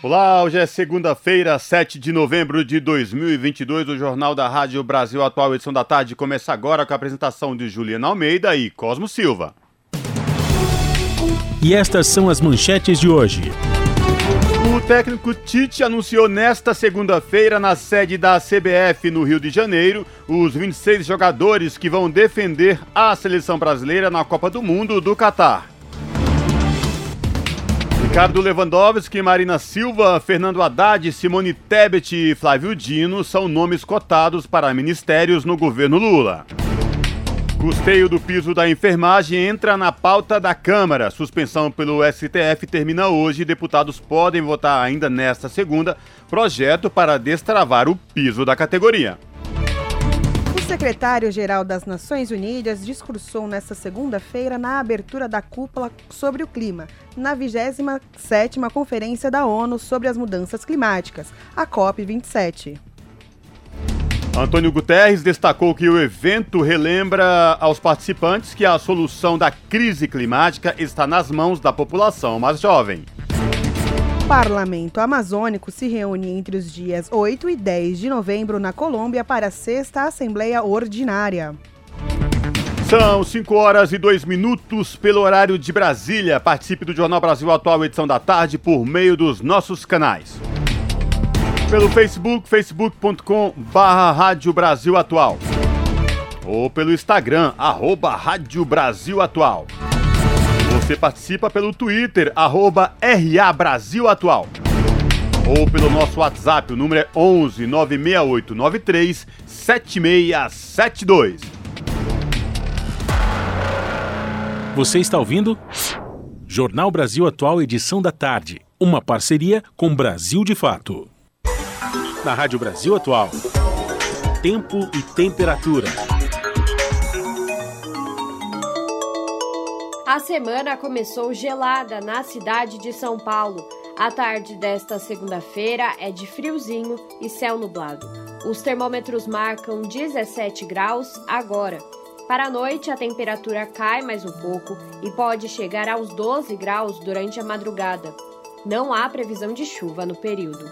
Olá, hoje é segunda-feira, 7 de novembro de 2022. O Jornal da Rádio Brasil Atual, edição da tarde, começa agora com a apresentação de Juliana Almeida e Cosmo Silva. E estas são as manchetes de hoje. O técnico Tite anunciou nesta segunda-feira, na sede da CBF no Rio de Janeiro, os 26 jogadores que vão defender a seleção brasileira na Copa do Mundo do Catar. Ricardo Lewandowski, Marina Silva, Fernando Haddad, Simone Tebet e Flávio Dino são nomes cotados para ministérios no governo Lula. Custeio do piso da enfermagem entra na pauta da Câmara. Suspensão pelo STF termina hoje. Deputados podem votar ainda nesta segunda projeto para destravar o piso da categoria. Secretário-geral das Nações Unidas discursou nesta segunda-feira na abertura da cúpula sobre o clima, na 27ª Conferência da ONU sobre as Mudanças Climáticas, a COP27. Antônio Guterres destacou que o evento relembra aos participantes que a solução da crise climática está nas mãos da população mais jovem. Parlamento Amazônico se reúne entre os dias 8 e 10 de novembro na Colômbia para a sexta Assembleia Ordinária. São 5 horas e 2 minutos pelo horário de Brasília. Participe do Jornal Brasil Atual, edição da tarde, por meio dos nossos canais pelo Facebook, facebook.com Rádio Brasil Atual. Ou pelo Instagram, arroba Rádio Brasil Atual. Você participa pelo Twitter, arroba RA Brasil Atual. Ou pelo nosso WhatsApp, o número é 11 96893 7672. Você está ouvindo? Jornal Brasil Atual, edição da tarde. Uma parceria com Brasil de Fato na Rádio Brasil Atual. Tempo e temperatura. A semana começou gelada na cidade de São Paulo. A tarde desta segunda-feira é de friozinho e céu nublado. Os termômetros marcam 17 graus agora. Para a noite, a temperatura cai mais um pouco e pode chegar aos 12 graus durante a madrugada. Não há previsão de chuva no período.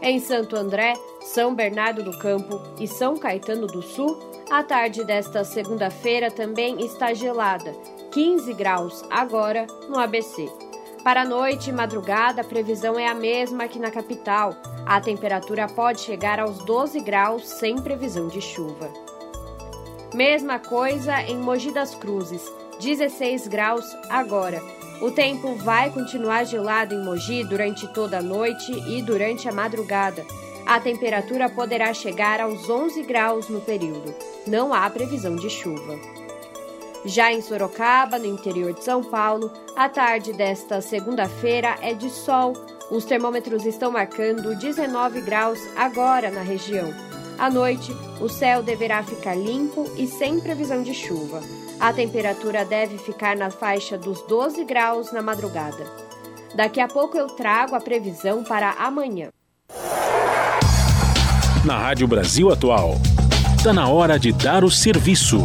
Em Santo André, São Bernardo do Campo e São Caetano do Sul, a tarde desta segunda-feira também está gelada, 15 graus agora no ABC. Para a noite e madrugada, a previsão é a mesma que na capital. A temperatura pode chegar aos 12 graus sem previsão de chuva. Mesma coisa em Mogi das Cruzes, 16 graus agora. O tempo vai continuar gelado em Mogi durante toda a noite e durante a madrugada. A temperatura poderá chegar aos 11 graus no período. Não há previsão de chuva. Já em Sorocaba, no interior de São Paulo, a tarde desta segunda-feira é de sol. Os termômetros estão marcando 19 graus agora na região. À noite, o céu deverá ficar limpo e sem previsão de chuva. A temperatura deve ficar na faixa dos 12 graus na madrugada. Daqui a pouco eu trago a previsão para amanhã. Na Rádio Brasil Atual, está na hora de dar o serviço.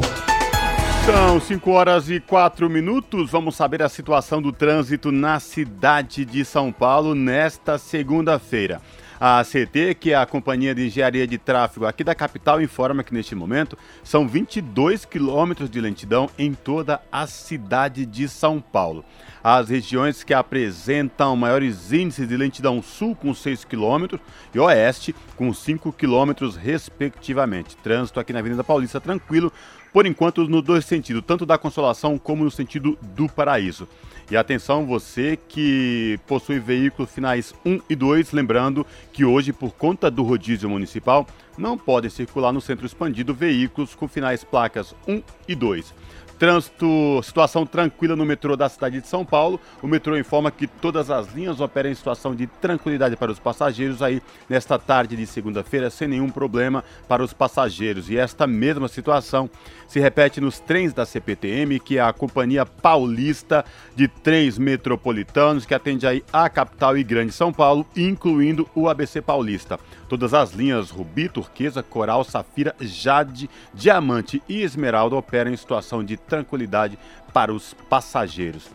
São 5 horas e 4 minutos. Vamos saber a situação do trânsito na cidade de São Paulo nesta segunda-feira. A ACT, que é a Companhia de Engenharia de Tráfego aqui da capital, informa que neste momento são 22 quilômetros de lentidão em toda a cidade de São Paulo. As regiões que apresentam maiores índices de lentidão sul com 6 km e oeste com 5 km respectivamente. Trânsito aqui na Avenida Paulista tranquilo, por enquanto nos dois sentidos, tanto da Consolação como no sentido do Paraíso. E atenção você que possui veículos finais 1 e 2, lembrando que hoje, por conta do rodízio municipal, não podem circular no centro expandido veículos com finais placas 1 e 2. Trânsito, situação tranquila no metrô da cidade de São Paulo. O metrô informa que todas as linhas operam em situação de tranquilidade para os passageiros aí nesta tarde de segunda-feira, sem nenhum problema para os passageiros. E esta mesma situação se repete nos trens da CPTM, que é a Companhia Paulista de Trens Metropolitanos, que atende aí a capital e grande São Paulo, incluindo o ABC Paulista. Todas as linhas Rubi, Turquesa, Coral, Safira, Jade, Diamante e Esmeralda operam em situação de tranquilidade para os passageiros.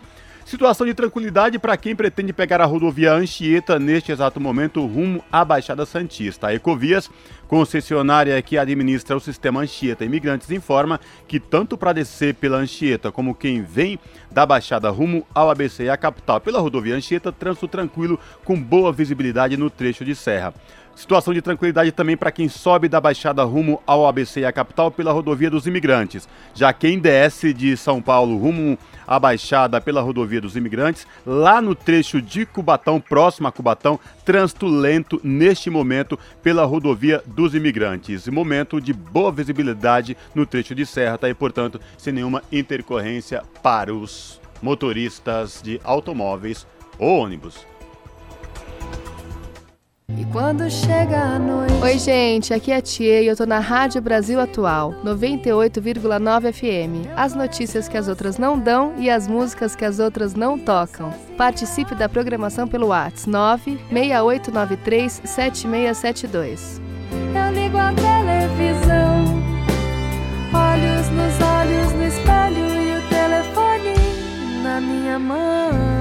Situação de tranquilidade para quem pretende pegar a rodovia Anchieta neste exato momento rumo à Baixada Santista. A Ecovias, concessionária que administra o sistema Anchieta Imigrantes, informa que tanto para descer pela Anchieta como quem vem da Baixada rumo ao ABC e à capital pela rodovia Anchieta, trânsito tranquilo com boa visibilidade no trecho de serra. Situação de tranquilidade também para quem sobe da Baixada rumo ao ABC e à capital pela rodovia dos imigrantes. Já quem desce de São Paulo rumo à Baixada pela rodovia dos imigrantes, lá no trecho de Cubatão, próximo a Cubatão, trânsito lento neste momento pela rodovia dos imigrantes. Momento de boa visibilidade no trecho de serra, tá? E portanto, sem nenhuma intercorrência para os motoristas de automóveis ou ônibus. E quando chega a noite. Oi, gente, aqui é a Tia e eu tô na Rádio Brasil Atual, 98,9 FM. As notícias que as outras não dão e as músicas que as outras não tocam. Participe da programação pelo WhatsApp 96893 7672. Eu ligo a televisão, olhos nos olhos no espelho e o telefone na minha mão.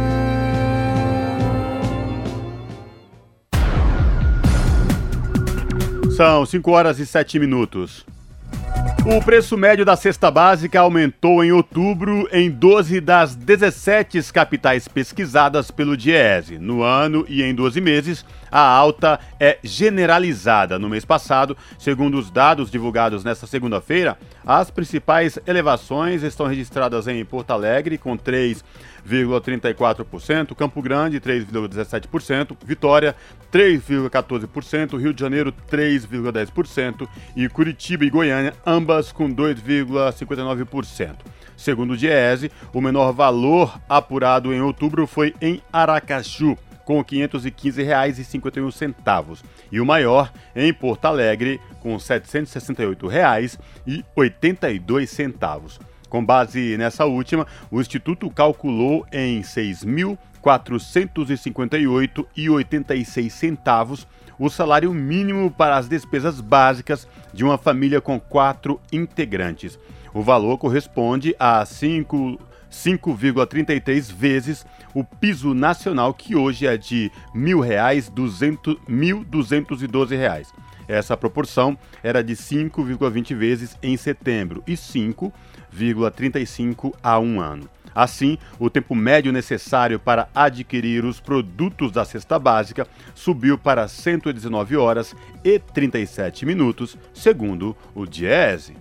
São 5 horas e 7 minutos. O preço médio da cesta básica aumentou em outubro em 12 das 17 capitais pesquisadas pelo Diese. No ano e em 12 meses, a alta é generalizada. No mês passado, segundo os dados divulgados nesta segunda-feira, as principais elevações estão registradas em Porto Alegre, com 3,34%, Campo Grande, 3,17%, Vitória, 3,14%, Rio de Janeiro, 3,10% e Curitiba e Goiânia, ambas com 2,59%. Segundo o Diese, o menor valor apurado em outubro foi em Aracaju, com R$ 515,51 e o maior em Porto Alegre com R$ 768,82. Com base nessa última, o instituto calculou em R$ 6.458,86 centavos o salário mínimo para as despesas básicas de uma família com quatro integrantes. O valor corresponde a 5 5,33 vezes o piso nacional, que hoje é de R$ 1.212. Essa proporção era de 5,20 vezes em setembro e 5,35 há um ano. Assim, o tempo médio necessário para adquirir os produtos da cesta básica subiu para 119 horas e 37 minutos, segundo o Diese.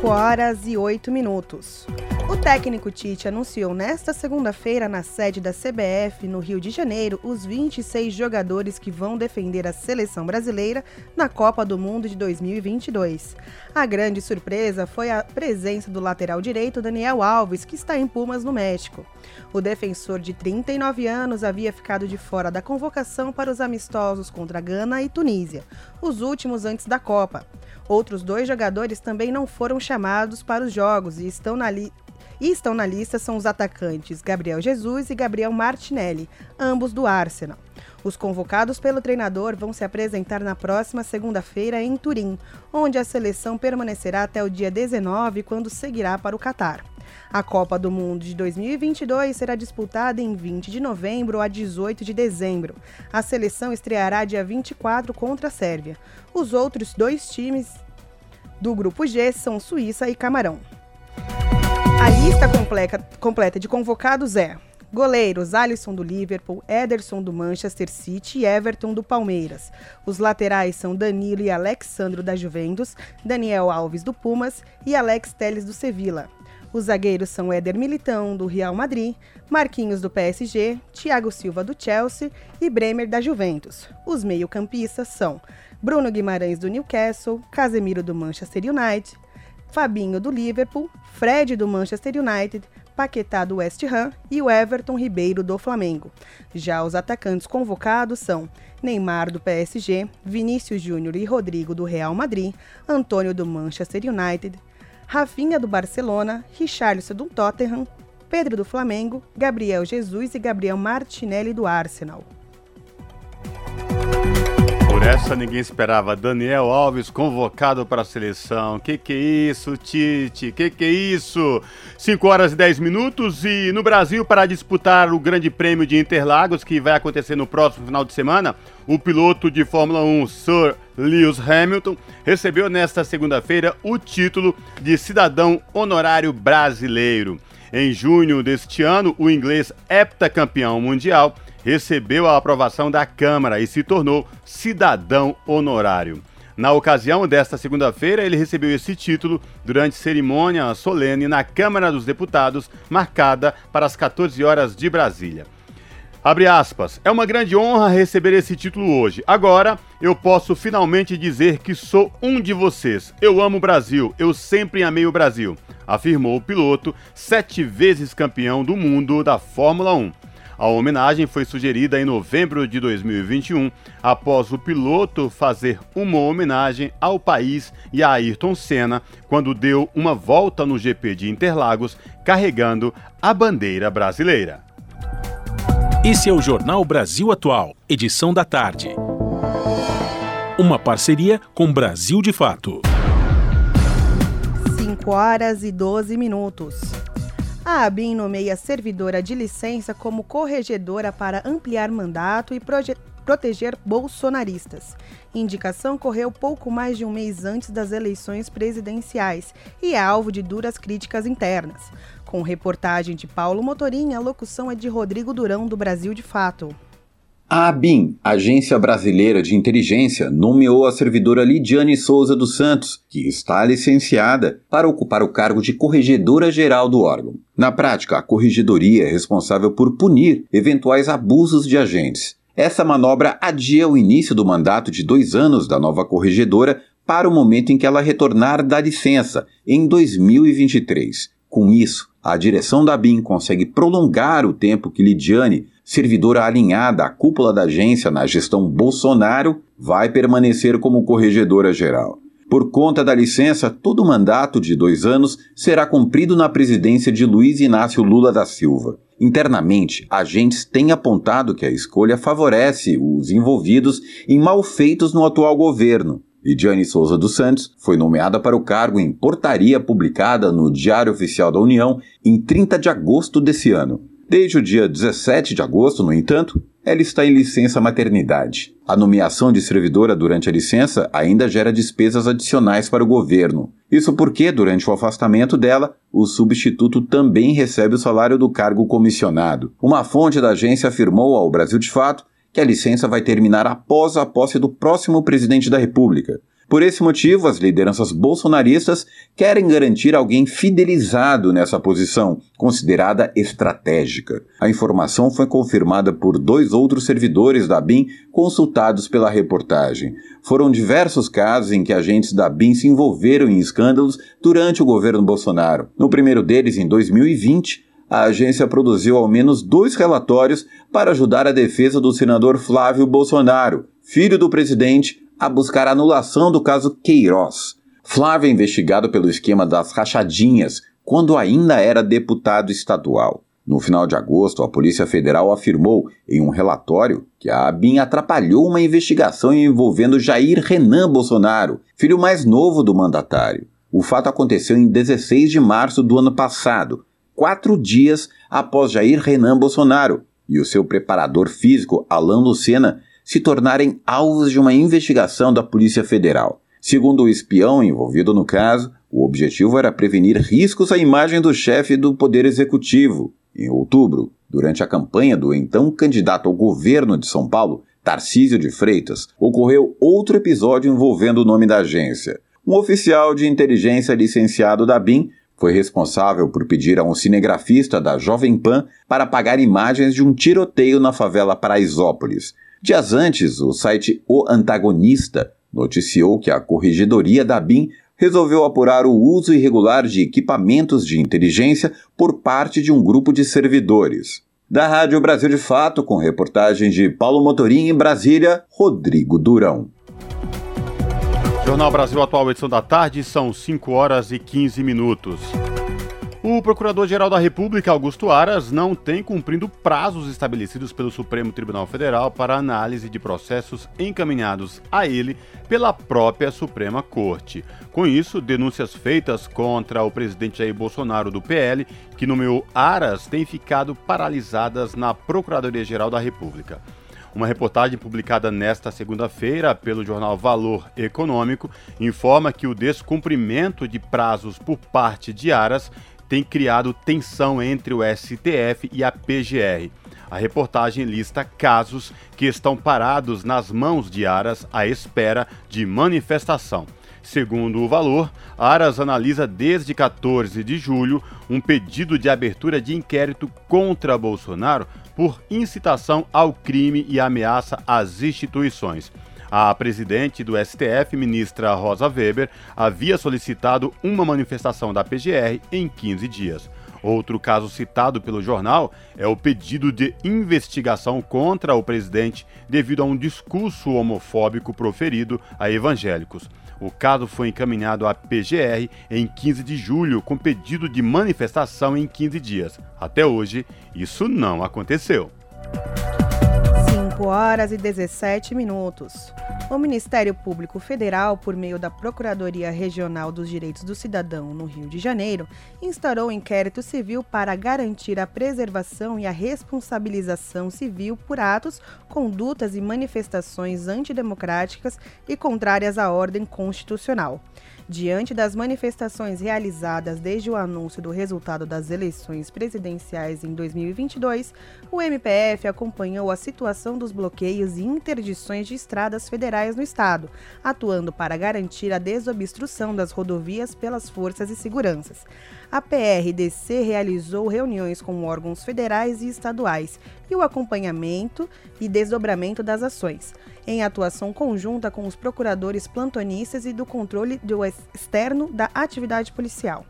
5 horas e 8 minutos. O técnico Tite anunciou nesta segunda-feira, na sede da CBF, no Rio de Janeiro, os 26 jogadores que vão defender a seleção brasileira na Copa do Mundo de 2022. A grande surpresa foi a presença do lateral direito Daniel Alves, que está em Pumas, no México. O defensor de 39 anos havia ficado de fora da convocação para os amistosos contra Gana e Tunísia, os últimos antes da Copa. Outros dois jogadores também não foram chamados para os jogos e estão na, li e estão na lista são os atacantes Gabriel Jesus e Gabriel Martinelli, ambos do Arsenal. Os convocados pelo treinador vão se apresentar na próxima segunda-feira em Turim, onde a seleção permanecerá até o dia 19, quando seguirá para o Catar. A Copa do Mundo de 2022 será disputada em 20 de novembro a 18 de dezembro. A seleção estreará dia 24 contra a Sérvia. Os outros dois times do grupo G são Suíça e Camarão. A lista completa, de convocados é Goleiros: Alisson do Liverpool, Ederson do Manchester City e Everton do Palmeiras. Os laterais são Danilo e Alexandro da Juventus, Daniel Alves do Pumas e Alex Teles do Sevilla. Os zagueiros são Éder Militão, do Real Madrid, Marquinhos, do PSG, Thiago Silva, do Chelsea e Bremer, da Juventus. Os meio-campistas são Bruno Guimarães, do Newcastle, Casemiro, do Manchester United, Fabinho, do Liverpool, Fred, do Manchester United, Paquetá, do West Ham e o Everton Ribeiro, do Flamengo. Já os atacantes convocados são Neymar, do PSG, Vinícius Júnior e Rodrigo, do Real Madrid, Antônio, do Manchester United, Rafinha do Barcelona, Richarlison do Tottenham, Pedro do Flamengo, Gabriel Jesus e Gabriel Martinelli do Arsenal. Por essa ninguém esperava. Daniel Alves convocado para a seleção. Que que é isso, Tite? Que que é isso? 5 horas e 10 minutos e no Brasil para disputar o Grande Prêmio de Interlagos que vai acontecer no próximo final de semana, o piloto de Fórmula 1 Sir Lewis Hamilton recebeu nesta segunda-feira o título de cidadão honorário brasileiro. Em junho deste ano, o inglês heptacampeão mundial recebeu a aprovação da Câmara e se tornou cidadão honorário. Na ocasião desta segunda-feira, ele recebeu esse título durante cerimônia solene na Câmara dos Deputados, marcada para as 14 horas de Brasília. Abre aspas. É uma grande honra receber esse título hoje. Agora eu posso finalmente dizer que sou um de vocês. Eu amo o Brasil. Eu sempre amei o Brasil, afirmou o piloto, sete vezes campeão do mundo da Fórmula 1. A homenagem foi sugerida em novembro de 2021, após o piloto fazer uma homenagem ao país e a Ayrton Senna quando deu uma volta no GP de Interlagos carregando a bandeira brasileira. Esse é o Jornal Brasil Atual, edição da tarde. Uma parceria com Brasil de Fato. 5 horas e 12 minutos. A ABIN nomeia servidora de licença como corregedora para ampliar mandato e proteger bolsonaristas. Indicação correu pouco mais de um mês antes das eleições presidenciais e é alvo de duras críticas internas. Com reportagem de Paulo Motorim, a locução é de Rodrigo Durão, do Brasil de Fato. A ABIN, Agência Brasileira de Inteligência, nomeou a servidora Lidiane Souza dos Santos, que está licenciada, para ocupar o cargo de corregedora-geral do órgão. Na prática, a corregedoria é responsável por punir eventuais abusos de agentes. Essa manobra adia o início do mandato de dois anos da nova corregedora para o momento em que ela retornar da licença, em 2023. Com isso, a direção da BIM consegue prolongar o tempo que Lidiane, servidora alinhada à cúpula da agência na gestão Bolsonaro, vai permanecer como corregedora geral. Por conta da licença, todo o mandato de dois anos será cumprido na presidência de Luiz Inácio Lula da Silva. Internamente, agentes têm apontado que a escolha favorece os envolvidos em malfeitos no atual governo, Lidiane Souza dos Santos foi nomeada para o cargo em portaria publicada no Diário Oficial da União em 30 de agosto desse ano. Desde o dia 17 de agosto, no entanto, ela está em licença maternidade. A nomeação de servidora durante a licença ainda gera despesas adicionais para o governo. Isso porque, durante o afastamento dela, o substituto também recebe o salário do cargo comissionado. Uma fonte da agência afirmou ao Brasil de Fato que a licença vai terminar após a posse do próximo presidente da República. Por esse motivo, as lideranças bolsonaristas querem garantir alguém fidelizado nessa posição, considerada estratégica. A informação foi confirmada por dois outros servidores da BIM consultados pela reportagem. Foram diversos casos em que agentes da BIM se envolveram em escândalos durante o governo Bolsonaro. No primeiro deles, em 2020, a agência produziu ao menos dois relatórios para ajudar a defesa do senador Flávio Bolsonaro, filho do presidente, a buscar anulação do caso Queiroz. Flávio é investigado pelo esquema das rachadinhas, quando ainda era deputado estadual. No final de agosto, a Polícia Federal afirmou em um relatório que a ABIN atrapalhou uma investigação envolvendo Jair Renan Bolsonaro, filho mais novo do mandatário. O fato aconteceu em 16 de março do ano passado, quatro dias após Jair Renan Bolsonaro e o seu preparador físico Alain Lucena se tornarem alvos de uma investigação da Polícia Federal. Segundo o espião envolvido no caso, o objetivo era prevenir riscos à imagem do chefe do Poder Executivo. Em outubro, durante a campanha do então candidato ao governo de São Paulo, Tarcísio de Freitas, ocorreu outro episódio envolvendo o nome da agência. Um oficial de inteligência licenciado da BIM foi responsável por pedir a um cinegrafista da Jovem Pan para apagar imagens de um tiroteio na favela Paraisópolis. Dias antes, o site O Antagonista noticiou que a corregedoria da BIM resolveu apurar o uso irregular de equipamentos de inteligência por parte de um grupo de servidores. Da Rádio Brasil de Fato, com reportagens de Paulo Motorim em Brasília, Rodrigo Durão. Jornal Brasil Atual, edição da tarde, são 5 horas e 15 minutos. O Procurador-Geral da República, Augusto Aras, não tem cumprido prazos estabelecidos pelo Supremo Tribunal Federal para análise de processos encaminhados a ele pela própria Suprema Corte. Com isso, denúncias feitas contra o presidente Jair Bolsonaro do PL, que nomeou Aras, têm ficado paralisadas na Procuradoria-Geral da República. Uma reportagem publicada nesta segunda-feira pelo jornal Valor Econômico informa que o descumprimento de prazos por parte de Aras tem criado tensão entre o STF e a PGR. A reportagem lista casos que estão parados nas mãos de Aras à espera de manifestação. Segundo o valor, Aras analisa desde 14 de julho um pedido de abertura de inquérito contra Bolsonaro por incitação ao crime e ameaça às instituições. A presidente do STF, ministra Rosa Weber, havia solicitado uma manifestação da PGR em 15 dias. Outro caso citado pelo jornal é o pedido de investigação contra o presidente devido a um discurso homofóbico proferido a evangélicos. O caso foi encaminhado à PGR em 15 de julho, com pedido de manifestação em 15 dias. Até hoje, isso não aconteceu. 5 horas e 17 minutos. O Ministério Público Federal, por meio da Procuradoria Regional dos Direitos do Cidadão no Rio de Janeiro, instaurou um inquérito civil para garantir a preservação e a responsabilização civil por atos, condutas e manifestações antidemocráticas e contrárias à ordem constitucional. Diante das manifestações realizadas desde o anúncio do resultado das eleições presidenciais em 2022, o MPF acompanhou a situação dos bloqueios e interdições de estradas federais no estado, atuando para garantir a desobstrução das rodovias pelas forças de seguranças. A PRDC realizou reuniões com órgãos federais e estaduais e o acompanhamento e desdobramento das ações, em atuação conjunta com os procuradores plantonistas e do controle do externo da atividade policial.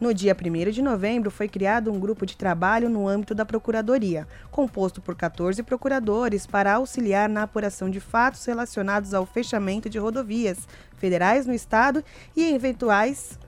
No dia 1 de novembro, foi criado um grupo de trabalho no âmbito da Procuradoria, composto por 14 procuradores para auxiliar na apuração de fatos relacionados ao fechamento de rodovias federais no Estado e eventuais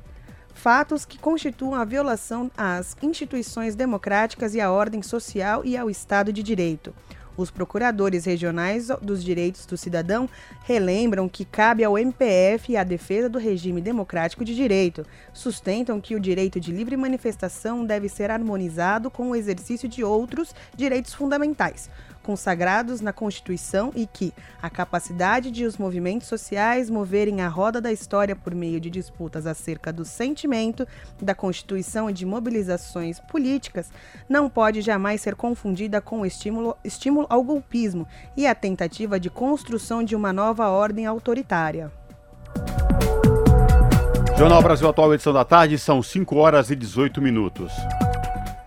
fatos que constituam a violação às instituições democráticas e à ordem social e ao Estado de Direito. Os procuradores regionais dos direitos do cidadão relembram que cabe ao MPF a defesa do regime democrático de direito. Sustentam que o direito de livre manifestação deve ser harmonizado com o exercício de outros direitos fundamentais, consagrados na Constituição e que a capacidade de os movimentos sociais moverem a roda da história por meio de disputas acerca do sentimento da Constituição e de mobilizações políticas não pode jamais ser confundida com o estímulo, estímulo ao golpismo e a tentativa de construção de uma nova ordem autoritária. Jornal Brasil Atual, edição da tarde, são 5 horas e 18 minutos.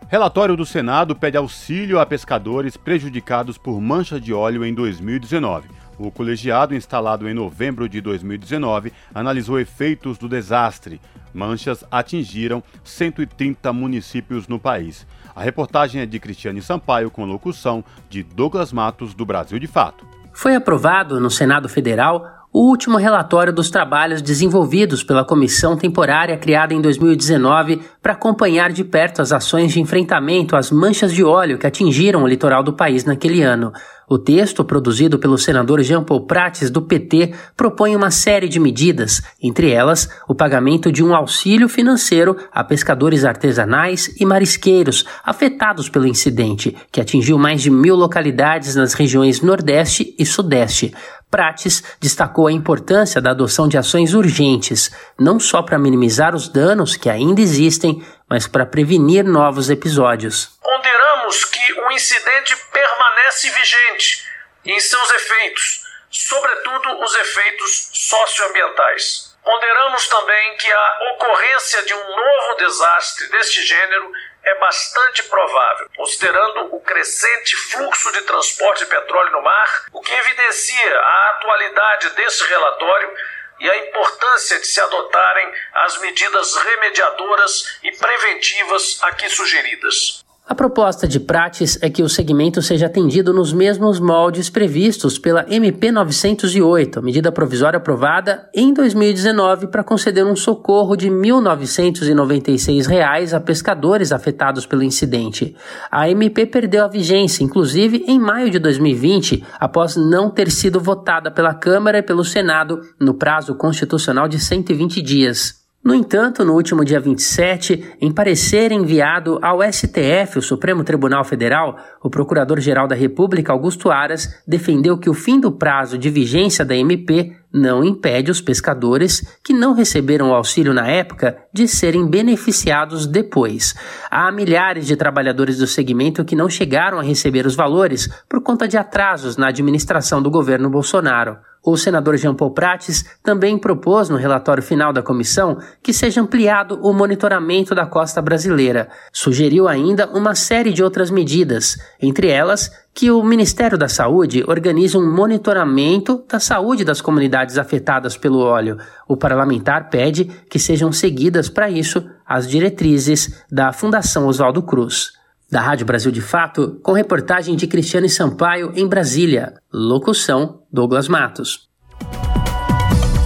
Relatório do Senado pede auxílio a pescadores prejudicados por mancha de óleo em 2019. O colegiado, instalado em novembro de 2019, analisou efeitos do desastre. Manchas atingiram 130 municípios no país. A reportagem é de Cristiane Sampaio, com locução de Douglas Matos, do Brasil de Fato. Foi aprovado no Senado Federal o último relatório dos trabalhos desenvolvidos pela comissão temporária criada em 2019 para acompanhar de perto as ações de enfrentamento às manchas de óleo que atingiram o litoral do país naquele ano. O texto, produzido pelo senador Jean Paul Prates, do PT, propõe uma série de medidas, entre elas o pagamento de um auxílio financeiro a pescadores artesanais e marisqueiros afetados pelo incidente, que atingiu mais de mil localidades nas regiões Nordeste e Sudeste. Prates destacou a importância da adoção de ações urgentes, não só para minimizar os danos que ainda existem, mas para prevenir novos episódios. Ponderamos que o incidente permanece vigente em seus efeitos, sobretudo os efeitos socioambientais. Ponderamos também que a ocorrência de um novo desastre deste gênero é bastante provável, considerando o crescente fluxo de transporte de petróleo no mar, o que evidencia a atualidade desse relatório e a importância de se adotarem as medidas remediadoras e preventivas aqui sugeridas. A proposta de Prates é que o segmento seja atendido nos mesmos moldes previstos pela MP 908, medida provisória aprovada em 2019 para conceder um socorro de 1.996 reais a pescadores afetados pelo incidente. A MP perdeu a vigência, inclusive em maio de 2020, após não ter sido votada pela Câmara e pelo Senado no prazo constitucional de 120 dias. No entanto, no último dia 27, em parecer enviado ao STF, o Supremo Tribunal Federal, o Procurador-Geral da República, Augusto Aras, defendeu que o fim do prazo de vigência da MP não impede os pescadores que não receberam o auxílio na época de serem beneficiados depois. Há milhares de trabalhadores do segmento que não chegaram a receber os valores por conta de atrasos na administração do governo Bolsonaro. O senador Jean Paul Prates também propôs no relatório final da comissão que seja ampliado o monitoramento da costa brasileira. Sugeriu ainda uma série de outras medidas, entre elas que o Ministério da Saúde organize um monitoramento da saúde das comunidades afetadas pelo óleo. O parlamentar pede que sejam seguidas para isso as diretrizes da Fundação Oswaldo Cruz. Da Rádio Brasil de Fato, com reportagem de Cristiane Sampaio em Brasília. Locução: Douglas Matos.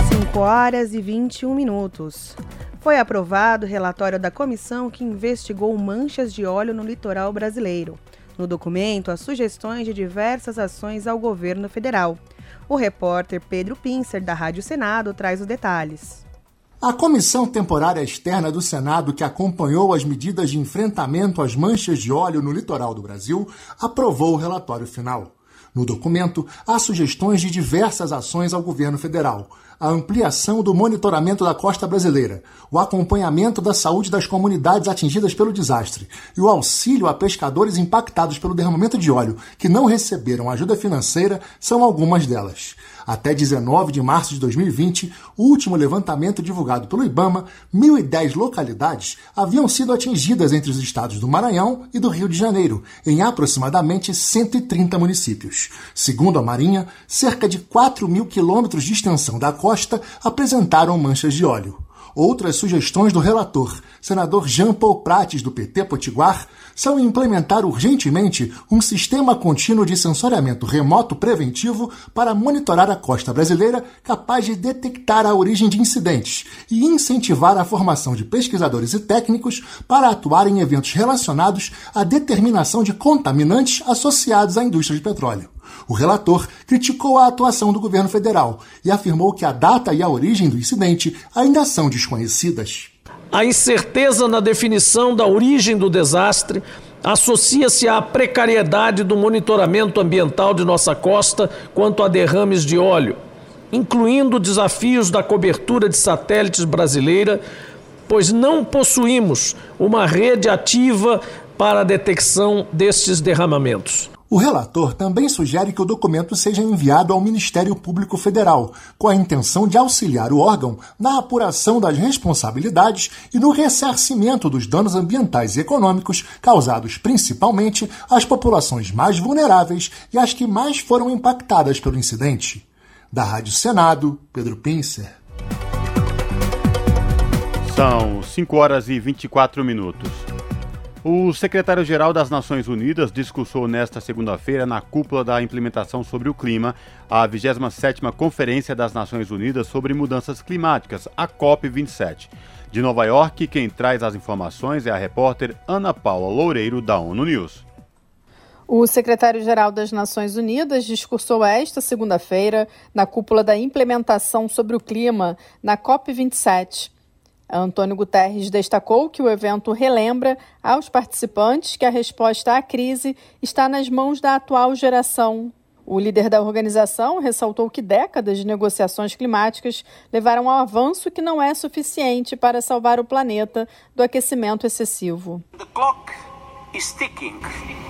5 horas e 21 minutos. Foi aprovado o relatório da comissão que investigou manchas de óleo no litoral brasileiro. No documento, há sugestões de diversas ações ao governo federal. O repórter Pedro Pincer, da Rádio Senado, traz os detalhes. A Comissão Temporária Externa do Senado, que acompanhou as medidas de enfrentamento às manchas de óleo no litoral do Brasil, aprovou o relatório final. No documento, há sugestões de diversas ações ao governo federal, a ampliação do monitoramento da costa brasileira, o acompanhamento da saúde das comunidades atingidas pelo desastre e o auxílio a pescadores impactados pelo derramamento de óleo que não receberam ajuda financeira são algumas delas. Até 19 de março de 2020, o último levantamento divulgado pelo IBAMA, 1.010 localidades haviam sido atingidas entre os estados do Maranhão e do Rio de Janeiro, em aproximadamente 130 municípios. Segundo a Marinha, cerca de 4 mil quilômetros de extensão da costa apresentaram manchas de óleo. Outras sugestões do relator, senador Jean Paul Prates, do PT Potiguar, são implementar urgentemente um sistema contínuo de sensoriamento remoto preventivo para monitorar a costa brasileira capaz de detectar a origem de incidentes e incentivar a formação de pesquisadores e técnicos para atuar em eventos relacionados à determinação de contaminantes associados à indústria de petróleo. O relator criticou a atuação do governo federal e afirmou que a data e a origem do incidente ainda são desconhecidas. A incerteza na definição da origem do desastre associa-se à precariedade do monitoramento ambiental de nossa costa quanto a derrames de óleo, incluindo desafios da cobertura de satélites brasileira, pois não possuímos uma rede ativa para a detecção destes derramamentos. O relator também sugere que o documento seja enviado ao Ministério Público Federal, com a intenção de auxiliar o órgão na apuração das responsabilidades e no ressarcimento dos danos ambientais e econômicos causados principalmente às populações mais vulneráveis e às que mais foram impactadas pelo incidente. Da Rádio Senado, Pedro Pincer. São 5 horas e 24 minutos. O secretário-geral das Nações Unidas discursou nesta segunda-feira na cúpula da implementação sobre o clima, a 27ª Conferência das Nações Unidas sobre Mudanças Climáticas, a COP27. De Nova York, quem traz as informações é a repórter Ana Paula Loureiro, da ONU News. O secretário-geral das Nações Unidas discursou esta segunda-feira na cúpula da implementação sobre o clima, na COP27. Antônio Guterres destacou que o evento relembra aos participantes que a resposta à crise está nas mãos da atual geração. O líder da organização ressaltou que décadas de negociações climáticas levaram ao avanço que não é suficiente para salvar o planeta do aquecimento excessivo. The clock is ticking.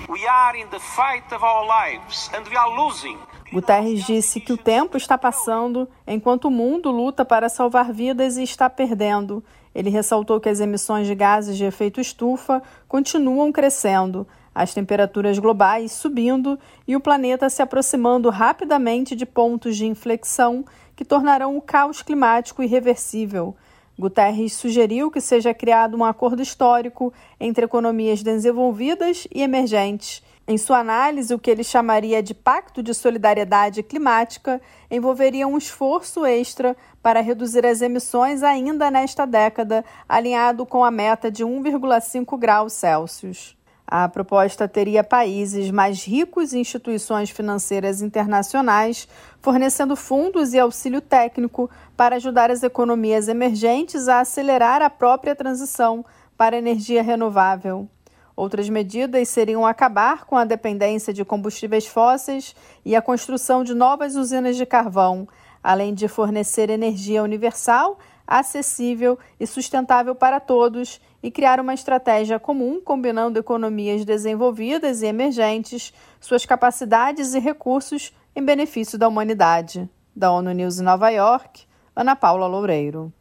We are in the fight of our lives and we are losing. Guterres disse que o tempo está passando enquanto o mundo luta para salvar vidas e está perdendo. Ele ressaltou que as emissões de gases de efeito estufa continuam crescendo, as temperaturas globais subindo e o planeta se aproximando rapidamente de pontos de inflexão que tornarão o caos climático irreversível. Guterres sugeriu que seja criado um acordo histórico entre economias desenvolvidas e emergentes em sua análise, o que ele chamaria de Pacto de Solidariedade Climática envolveria um esforço extra para reduzir as emissões ainda nesta década, alinhado com a meta de 1,5 graus Celsius. A proposta teria países mais ricos e instituições financeiras internacionais fornecendo fundos e auxílio técnico para ajudar as economias emergentes a acelerar a própria transição para energia renovável. Outras medidas seriam acabar com a dependência de combustíveis fósseis e a construção de novas usinas de carvão, além de fornecer energia universal, acessível e sustentável para todos e criar uma estratégia comum combinando economias desenvolvidas e emergentes, suas capacidades e recursos em benefício da humanidade. Da ONU News em Nova York, Ana Paula Loureiro.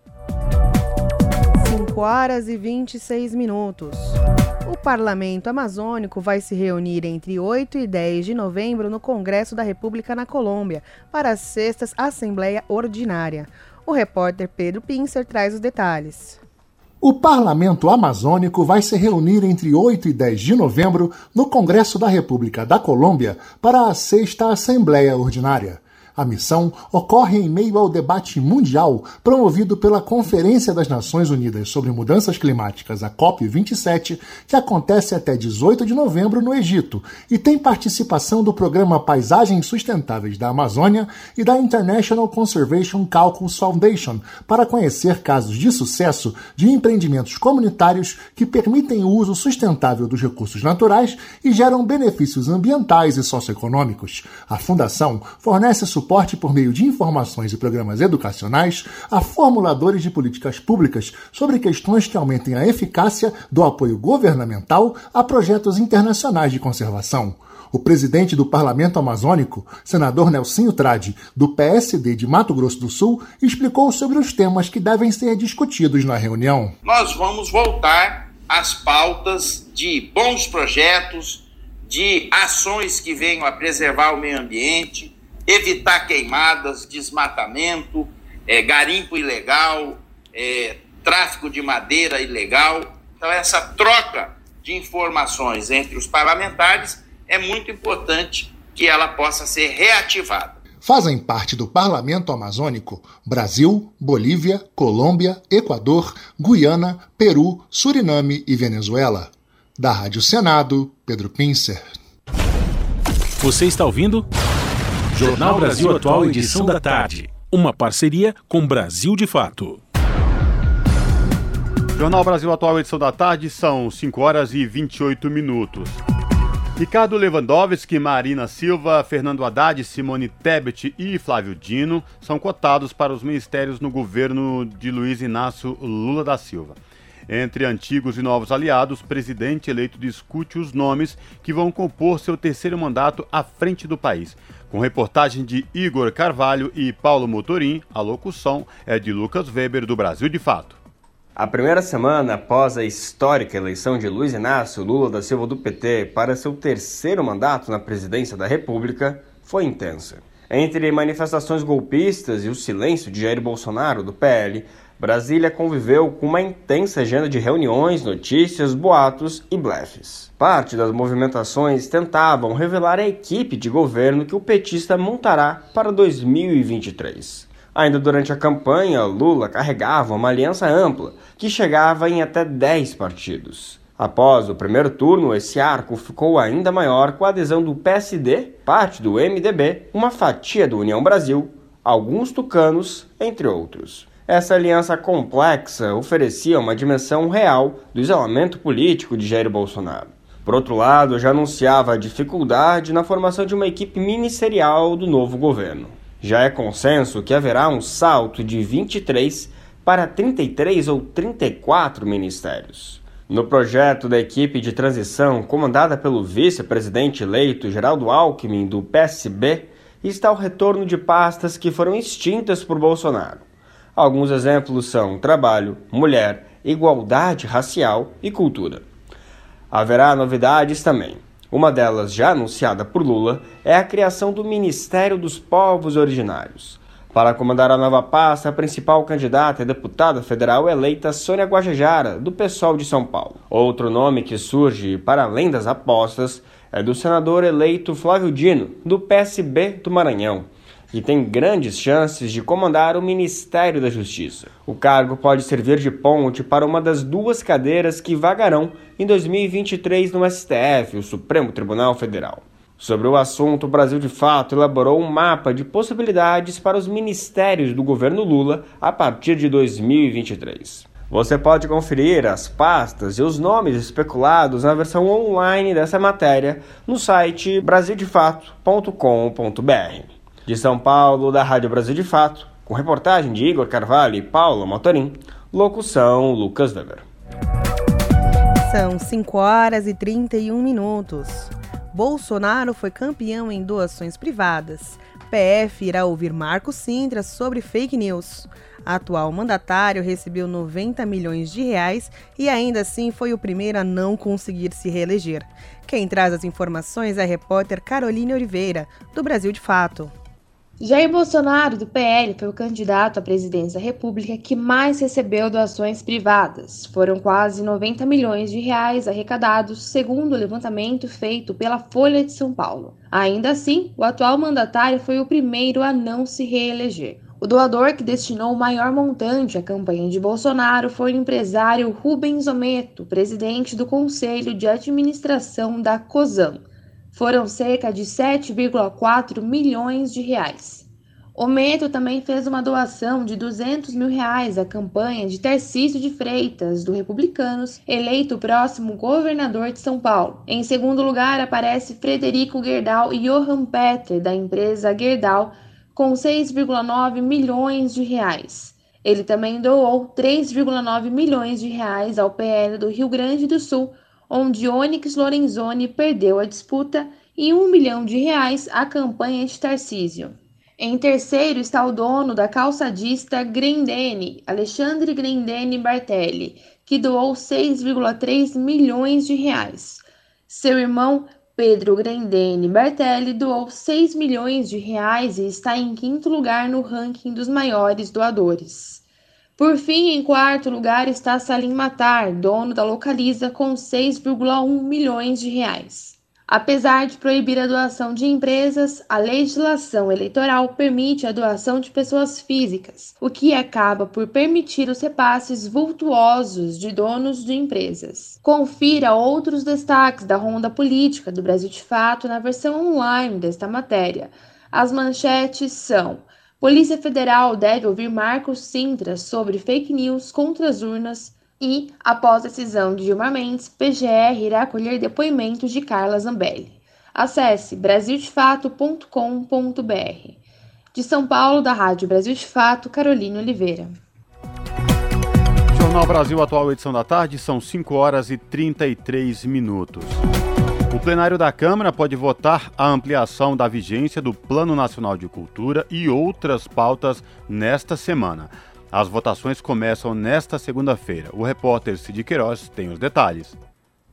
5 horas e 26 minutos. O Parlamento Amazônico vai se reunir entre 8 e 10 de novembro no Congresso da República na Colômbia para a sexta Assembleia Ordinária. O repórter Pedro Pincer traz os detalhes. O Parlamento Amazônico vai se reunir entre 8 e 10 de novembro no Congresso da República da Colômbia para a sexta Assembleia Ordinária. A missão ocorre em meio ao debate mundial promovido pela Conferência das Nações Unidas sobre Mudanças Climáticas, a COP27, que acontece até 18 de novembro no Egito e tem participação do programa Paisagens Sustentáveis da Amazônia e da International Conservation Calculus Foundation para conhecer casos de sucesso de empreendimentos comunitários que permitem o uso sustentável dos recursos naturais e geram benefícios ambientais e socioeconômicos. A fundação fornece suporte por meio de informações e programas educacionais a formuladores de políticas públicas sobre questões que aumentem a eficácia do apoio governamental a projetos internacionais de conservação. O presidente do Parlamento Amazônico, senador Nelsinho Trade, do PSD de Mato Grosso do Sul, explicou sobre os temas que devem ser discutidos na reunião. Nós vamos voltar às pautas de bons projetos, de ações que venham a preservar o meio ambiente, evitar queimadas, desmatamento, é, garimpo ilegal, é, tráfico de madeira ilegal. Então, essa troca de informações entre os parlamentares é muito importante que ela possa ser reativada. Fazem parte do Parlamento Amazônico Brasil, Bolívia, Colômbia, Equador, Guiana, Peru, Suriname e Venezuela. Da Rádio Senado, Pedro Pincer. Você está ouvindo? Jornal Brasil Atual, edição da tarde. Uma parceria com Brasil de Fato. Jornal Brasil Atual, edição da tarde, são 5 horas e 28 minutos. Ricardo Lewandowski, Marina Silva, Fernando Haddad, Simone Tebet e Flávio Dino são cotados para os ministérios no governo de Luiz Inácio Lula da Silva. Entre antigos e novos aliados, o presidente eleito discute os nomes que vão compor seu terceiro mandato à frente do país. Com reportagem de Igor Carvalho e Paulo Motorim, a locução é de Lucas Weber, do Brasil de Fato. A primeira semana após a histórica eleição de Luiz Inácio Lula da Silva do PT para seu terceiro mandato na presidência da República foi intensa. Entre manifestações golpistas e o silêncio de Jair Bolsonaro do PL, Brasília conviveu com uma intensa agenda de reuniões, notícias, boatos e blefes. Parte das movimentações tentavam revelar a equipe de governo que o petista montará para 2023. Ainda durante a campanha, Lula carregava uma aliança ampla, que chegava em até 10 partidos. Após o primeiro turno, esse arco ficou ainda maior com a adesão do PSD, parte do MDB, uma fatia do União Brasil, alguns tucanos, entre outros. Essa aliança complexa oferecia uma dimensão real do isolamento político de Jair Bolsonaro. Por outro lado, já anunciava a dificuldade na formação de uma equipe ministerial do novo governo. Já é consenso que haverá um salto de 23 para 33 ou 34 ministérios. No projeto da equipe de transição, comandada pelo vice-presidente eleito Geraldo Alckmin, do PSB, está o retorno de pastas que foram extintas por Bolsonaro. Alguns exemplos são trabalho, mulher, igualdade racial e cultura. Haverá novidades também. Uma delas, já anunciada por Lula, é a criação do Ministério dos Povos Originários. Para comandar a nova pasta, a principal candidata é a deputada federal eleita Sônia Guajajara, do PSOL de São Paulo. Outro nome que surge, para além das apostas, é do senador eleito Flávio Dino, do PSB do Maranhão e tem grandes chances de comandar o Ministério da Justiça. O cargo pode servir de ponte para uma das duas cadeiras que vagarão em 2023 no STF, o Supremo Tribunal Federal. Sobre o assunto, o Brasil de Fato elaborou um mapa de possibilidades para os ministérios do governo Lula a partir de 2023. Você pode conferir as pastas e os nomes especulados na versão online dessa matéria no site brasildefato.com.br. De São Paulo, da Rádio Brasil de Fato, com reportagem de Igor Carvalho e Paulo Motorim, locução Lucas Weber. São 5 horas e 31 minutos. Bolsonaro foi campeão em doações privadas. PF irá ouvir Marcos Sintra sobre fake news. Atual mandatário recebeu 90 milhões de reais e ainda assim foi o primeiro a não conseguir se reeleger. Quem traz as informações é a repórter Caroline Oliveira, do Brasil de Fato. Jair Bolsonaro, do PL, foi o candidato à presidência da República que mais recebeu doações privadas. Foram quase 90 milhões de reais arrecadados, segundo o levantamento feito pela Folha de São Paulo. Ainda assim, o atual mandatário foi o primeiro a não se reeleger. O doador que destinou o maior montante à campanha de Bolsonaro foi o empresário Rubens Ometo, presidente do Conselho de Administração da COSAN foram cerca de 7,4 milhões de reais. O Meto também fez uma doação de 200 mil reais à campanha de Tarcísio de Freitas, do Republicanos, eleito próximo governador de São Paulo. Em segundo lugar aparece Frederico Gerdau e Johan Petter, da empresa Gerdau, com 6,9 milhões de reais. Ele também doou 3,9 milhões de reais ao PL do Rio Grande do Sul onde Onyx Lorenzoni perdeu a disputa e um milhão de reais a campanha de Tarcísio. Em terceiro está o dono da calçadista Grendene, Alexandre Grendene Bartelli, que doou 6,3 milhões de reais. Seu irmão Pedro Grendene Bartelli doou 6 milhões de reais e está em quinto lugar no ranking dos maiores doadores. Por fim, em quarto lugar está Salim Matar, dono da Localiza, com 6,1 milhões de reais. Apesar de proibir a doação de empresas, a legislação eleitoral permite a doação de pessoas físicas, o que acaba por permitir os repasses vultuosos de donos de empresas. Confira outros destaques da ronda política do Brasil de Fato na versão online desta matéria. As manchetes são Polícia Federal deve ouvir Marcos Sintra sobre fake news contra as urnas e, após decisão de Gilmar Mendes, PGR irá acolher depoimentos de Carla Zambelli. Acesse brasildefato.com.br. De São Paulo, da Rádio Brasil de Fato, Carolina Oliveira. Jornal Brasil Atual, edição da tarde, são 5 horas e 33 minutos. O plenário da Câmara pode votar a ampliação da vigência do Plano Nacional de Cultura e outras pautas nesta semana. As votações começam nesta segunda-feira. O repórter Cid Queiroz tem os detalhes.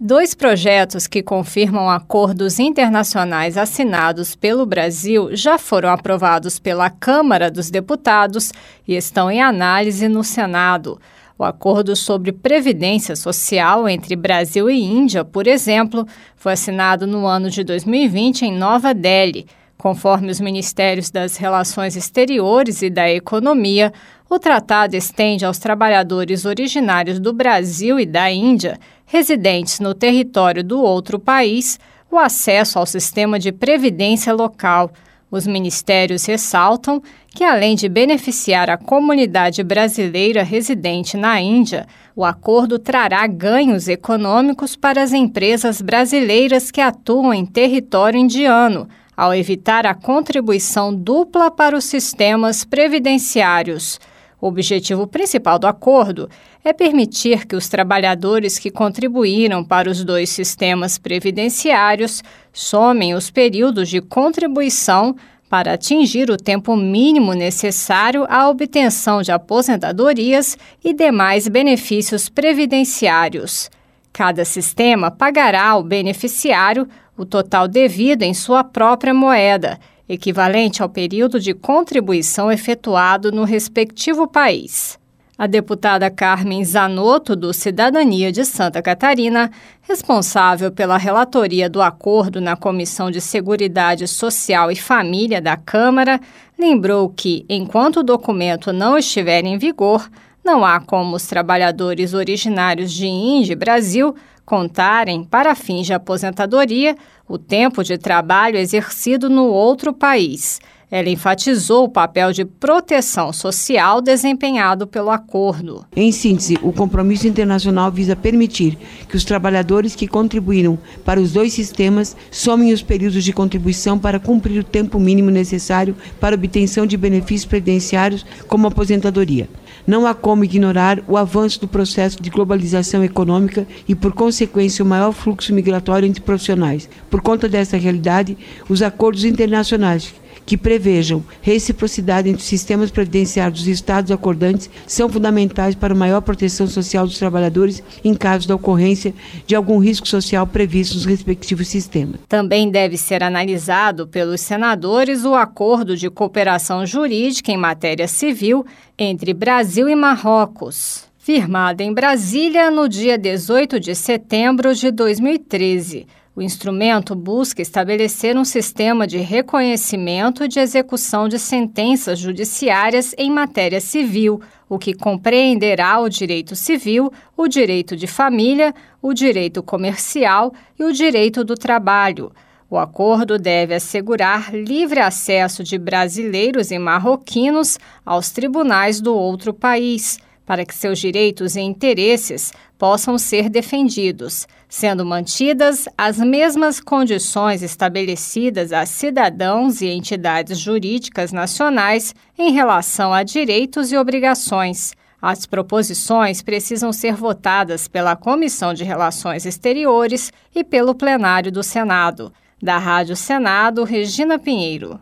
Dois projetos que confirmam acordos internacionais assinados pelo Brasil já foram aprovados pela Câmara dos Deputados e estão em análise no Senado. O acordo sobre previdência social entre Brasil e Índia, por exemplo, foi assinado no ano de 2020 em Nova Delhi. Conforme os Ministérios das Relações Exteriores e da Economia, o tratado estende aos trabalhadores originários do Brasil e da Índia, residentes no território do outro país, o acesso ao sistema de previdência local. Os ministérios ressaltam que, além de beneficiar a comunidade brasileira residente na Índia, o acordo trará ganhos econômicos para as empresas brasileiras que atuam em território indiano, ao evitar a contribuição dupla para os sistemas previdenciários. O objetivo principal do acordo é permitir que os trabalhadores que contribuíram para os dois sistemas previdenciários somem os períodos de contribuição para atingir o tempo mínimo necessário à obtenção de aposentadorias e demais benefícios previdenciários. Cada sistema pagará ao beneficiário o total devido em sua própria moeda equivalente ao período de contribuição efetuado no respectivo país. A deputada Carmen Zanotto, do Cidadania de Santa Catarina, responsável pela relatoria do acordo na Comissão de Seguridade Social e Família da Câmara, lembrou que, enquanto o documento não estiver em vigor, não há como os trabalhadores originários de Índia e Brasil contarem, para fins de aposentadoria, o tempo de trabalho exercido no outro país. Ela enfatizou o papel de proteção social desempenhado pelo acordo. Em síntese, o compromisso internacional visa permitir que os trabalhadores que contribuíram para os dois sistemas somem os períodos de contribuição para cumprir o tempo mínimo necessário para obtenção de benefícios previdenciários, como aposentadoria. Não há como ignorar o avanço do processo de globalização econômica e, por consequência, o maior fluxo migratório entre profissionais. Por conta dessa realidade, os acordos internacionais que prevejam reciprocidade entre os sistemas previdenciários dos Estados acordantes são fundamentais para maior proteção social dos trabalhadores em caso da ocorrência de algum risco social previsto nos respectivos sistemas. Também deve ser analisado pelos senadores o acordo de cooperação jurídica em matéria civil entre Brasil e Marrocos. Firmado em Brasília no dia 18 de setembro de 2013. O instrumento busca estabelecer um sistema de reconhecimento de execução de sentenças judiciárias em matéria civil, o que compreenderá o direito civil, o direito de família, o direito comercial e o direito do trabalho. O acordo deve assegurar livre acesso de brasileiros e marroquinos aos tribunais do outro país para que seus direitos e interesses possam ser defendidos, sendo mantidas as mesmas condições estabelecidas a cidadãos e entidades jurídicas nacionais em relação a direitos e obrigações. As proposições precisam ser votadas pela Comissão de Relações Exteriores e pelo plenário do Senado. Da Rádio Senado, Regina Pinheiro.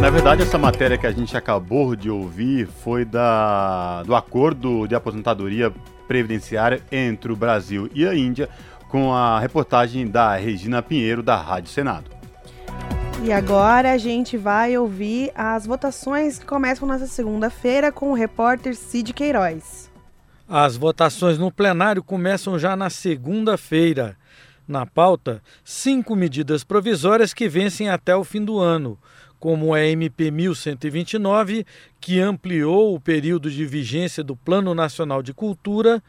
Na verdade, essa matéria que a gente acabou de ouvir foi da, do acordo de aposentadoria previdenciária entre o Brasil e a Índia, com a reportagem da Regina Pinheiro, da Rádio Senado. E agora a gente vai ouvir as votações que começam nessa segunda-feira com o repórter Cid Queiroz. As votações no plenário começam já na segunda-feira. Na pauta, cinco medidas provisórias que vencem até o fim do ano como a MP 1129, que ampliou o período de vigência do Plano Nacional de Cultura,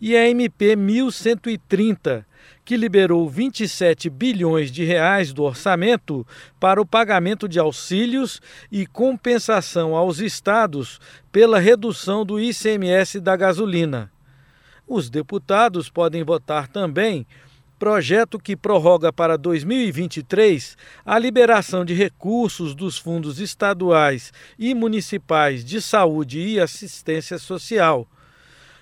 e a MP 1130, que liberou 27 bilhões de reais do orçamento para o pagamento de auxílios e compensação aos estados pela redução do ICMS da gasolina. Os deputados podem votar também projeto que prorroga para 2023 a liberação de recursos dos fundos estaduais e municipais de saúde e assistência social.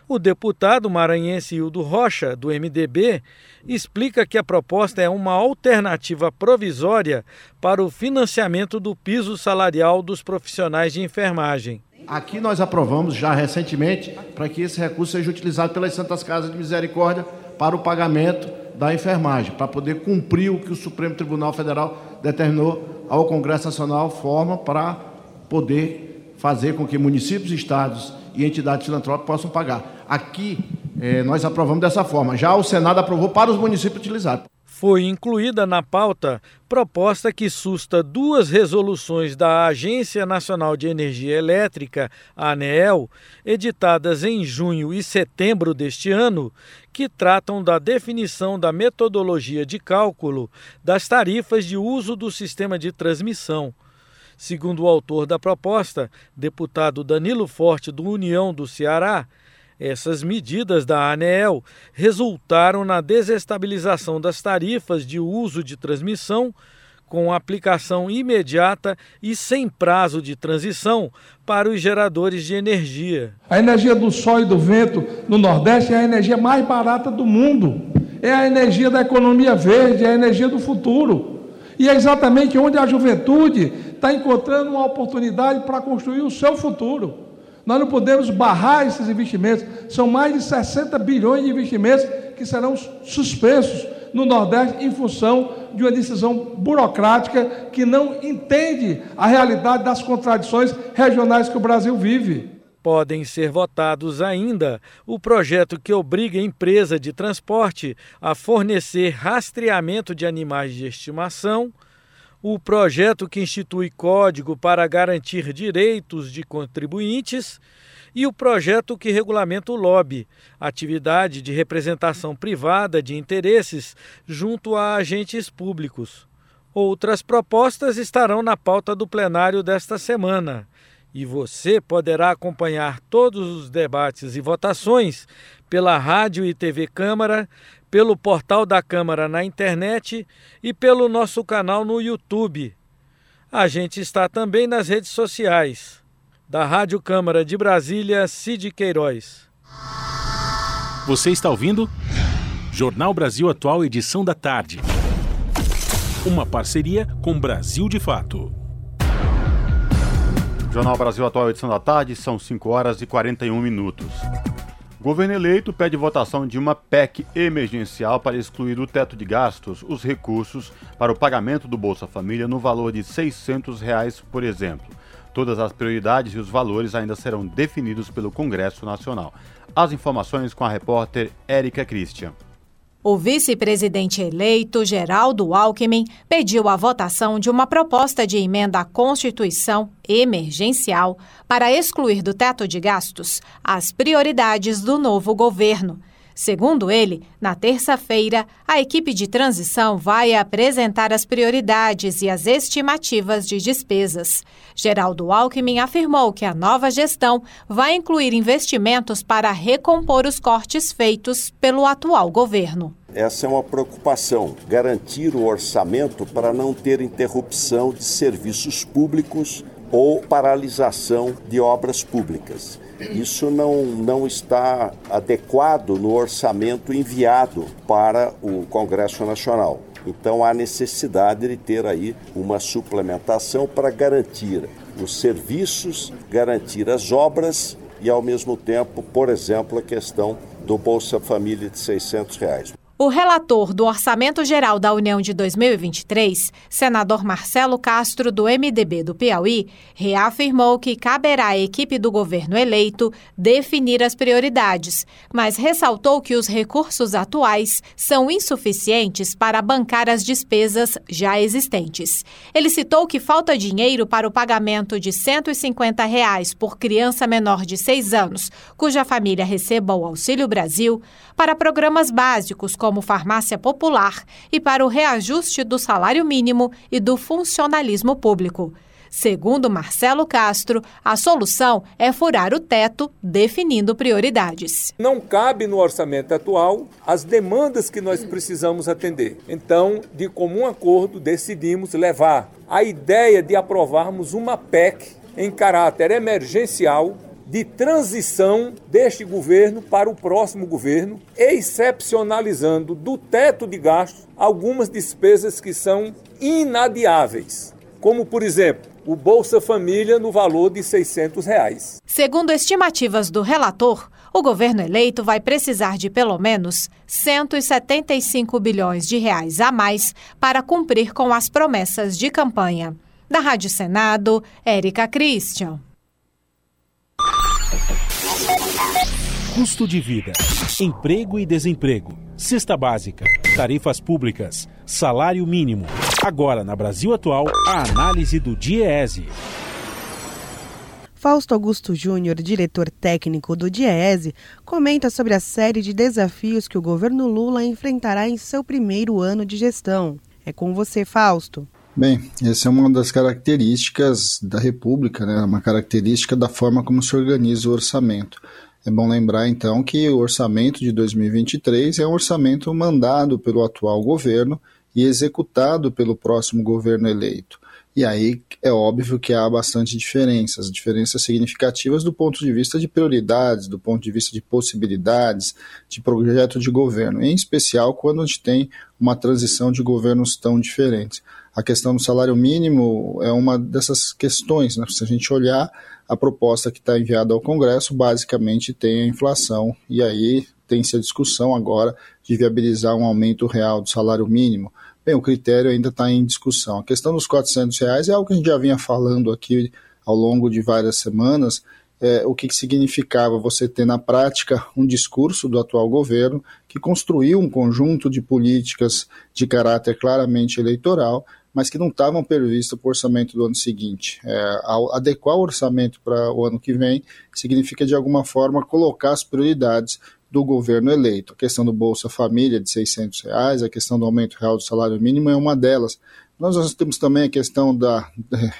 O deputado maranhense Hildo Rocha, do MDB, explica que a proposta é uma alternativa provisória para o financiamento do piso salarial dos profissionais de enfermagem. Aqui nós aprovamos já recentemente para que esse recurso seja utilizado pelas Santas Casas de Misericórdia para o pagamento da enfermagem, para poder cumprir o que o Supremo Tribunal Federal determinou ao Congresso Nacional, forma para poder fazer com que municípios, estados e entidades filantrópicas possam pagar. Aqui, eh, nós aprovamos dessa forma. Já o Senado aprovou para os municípios utilizar. Foi incluída na pauta proposta que susta duas resoluções da Agência Nacional de Energia Elétrica, ANEEL, editadas em junho e setembro deste ano, que tratam da definição da metodologia de cálculo das tarifas de uso do sistema de transmissão. Segundo o autor da proposta, deputado Danilo Forte, do União do Ceará, essas medidas da ANEEL resultaram na desestabilização das tarifas de uso de transmissão, com aplicação imediata e sem prazo de transição para os geradores de energia. A energia do sol e do vento no Nordeste é a energia mais barata do mundo. É a energia da economia verde, é a energia do futuro. E é exatamente onde a juventude está encontrando uma oportunidade para construir o seu futuro. Nós não podemos barrar esses investimentos. São mais de 60 bilhões de investimentos que serão suspensos no Nordeste em função de uma decisão burocrática que não entende a realidade das contradições regionais que o Brasil vive. Podem ser votados ainda o projeto que obriga a empresa de transporte a fornecer rastreamento de animais de estimação o projeto que institui código para garantir direitos de contribuintes e o projeto que regulamenta o lobby, atividade de representação privada de interesses junto a agentes públicos. Outras propostas estarão na pauta do plenário desta semana. E você poderá acompanhar todos os debates e votações pela Rádio e TV Câmara, pelo portal da Câmara na internet e pelo nosso canal no YouTube. A gente está também nas redes sociais. Da Rádio Câmara de Brasília, Cid Queiroz. Você está ouvindo? Jornal Brasil Atual, edição da tarde. Uma parceria com Brasil de Fato. Jornal Brasil Atual, edição da tarde, são 5 horas e 41 minutos. Governo eleito pede votação de uma PEC emergencial para excluir do teto de gastos os recursos para o pagamento do Bolsa Família no valor de 600 reais, por exemplo. Todas as prioridades e os valores ainda serão definidos pelo Congresso Nacional. As informações com a repórter Érica Christian. O vice-presidente eleito, Geraldo Alckmin, pediu a votação de uma proposta de emenda à Constituição emergencial para excluir do teto de gastos as prioridades do novo governo. Segundo ele, na terça-feira, a equipe de transição vai apresentar as prioridades e as estimativas de despesas. Geraldo Alckmin afirmou que a nova gestão vai incluir investimentos para recompor os cortes feitos pelo atual governo. Essa é uma preocupação, garantir o orçamento para não ter interrupção de serviços públicos ou paralisação de obras públicas. Isso não, não está adequado no orçamento enviado para o Congresso Nacional. Então há necessidade de ter aí uma suplementação para garantir os serviços, garantir as obras e ao mesmo tempo, por exemplo, a questão do Bolsa Família de 600 reais. O relator do Orçamento Geral da União de 2023, senador Marcelo Castro, do MDB do Piauí, reafirmou que caberá à equipe do governo eleito definir as prioridades, mas ressaltou que os recursos atuais são insuficientes para bancar as despesas já existentes. Ele citou que falta dinheiro para o pagamento de 150 reais por criança menor de 6 anos, cuja família receba o Auxílio Brasil, para programas básicos como como farmácia popular e para o reajuste do salário mínimo e do funcionalismo público. Segundo Marcelo Castro, a solução é furar o teto, definindo prioridades. Não cabe no orçamento atual as demandas que nós precisamos atender. Então, de comum acordo, decidimos levar a ideia de aprovarmos uma PEC em caráter emergencial de transição deste governo para o próximo governo, excepcionalizando do teto de gastos algumas despesas que são inadiáveis, como, por exemplo, o Bolsa Família no valor de 600 reais. Segundo estimativas do relator, o governo eleito vai precisar de pelo menos 175 bilhões de reais a mais para cumprir com as promessas de campanha. Da Rádio Senado, Érica Christian. Custo de vida, emprego e desemprego, cesta básica, tarifas públicas, salário mínimo. Agora, na Brasil Atual, a análise do DIEESE. Fausto Augusto Júnior, diretor técnico do DIEESE, comenta sobre a série de desafios que o governo Lula enfrentará em seu primeiro ano de gestão. É com você, Fausto. Bem, essa é uma das características da República, né? uma característica da forma como se organiza o orçamento. É bom lembrar então que o orçamento de 2023 é um orçamento mandado pelo atual governo e executado pelo próximo governo eleito. E aí é óbvio que há bastante diferenças, diferenças significativas do ponto de vista de prioridades, do ponto de vista de possibilidades, de projeto de governo, em especial quando a gente tem uma transição de governos tão diferentes. A questão do salário mínimo é uma dessas questões, né? se a gente olhar a proposta que está enviada ao Congresso basicamente tem a inflação, e aí tem-se a discussão agora de viabilizar um aumento real do salário mínimo. Bem, o critério ainda está em discussão. A questão dos 400 reais é algo que a gente já vinha falando aqui ao longo de várias semanas, é, o que, que significava você ter na prática um discurso do atual governo que construiu um conjunto de políticas de caráter claramente eleitoral mas que não estavam previstas para o orçamento do ano seguinte. É, adequar o orçamento para o ano que vem significa, de alguma forma, colocar as prioridades do governo eleito. A questão do Bolsa Família de 600 reais, a questão do aumento real do salário mínimo é uma delas. Nós temos também a questão da,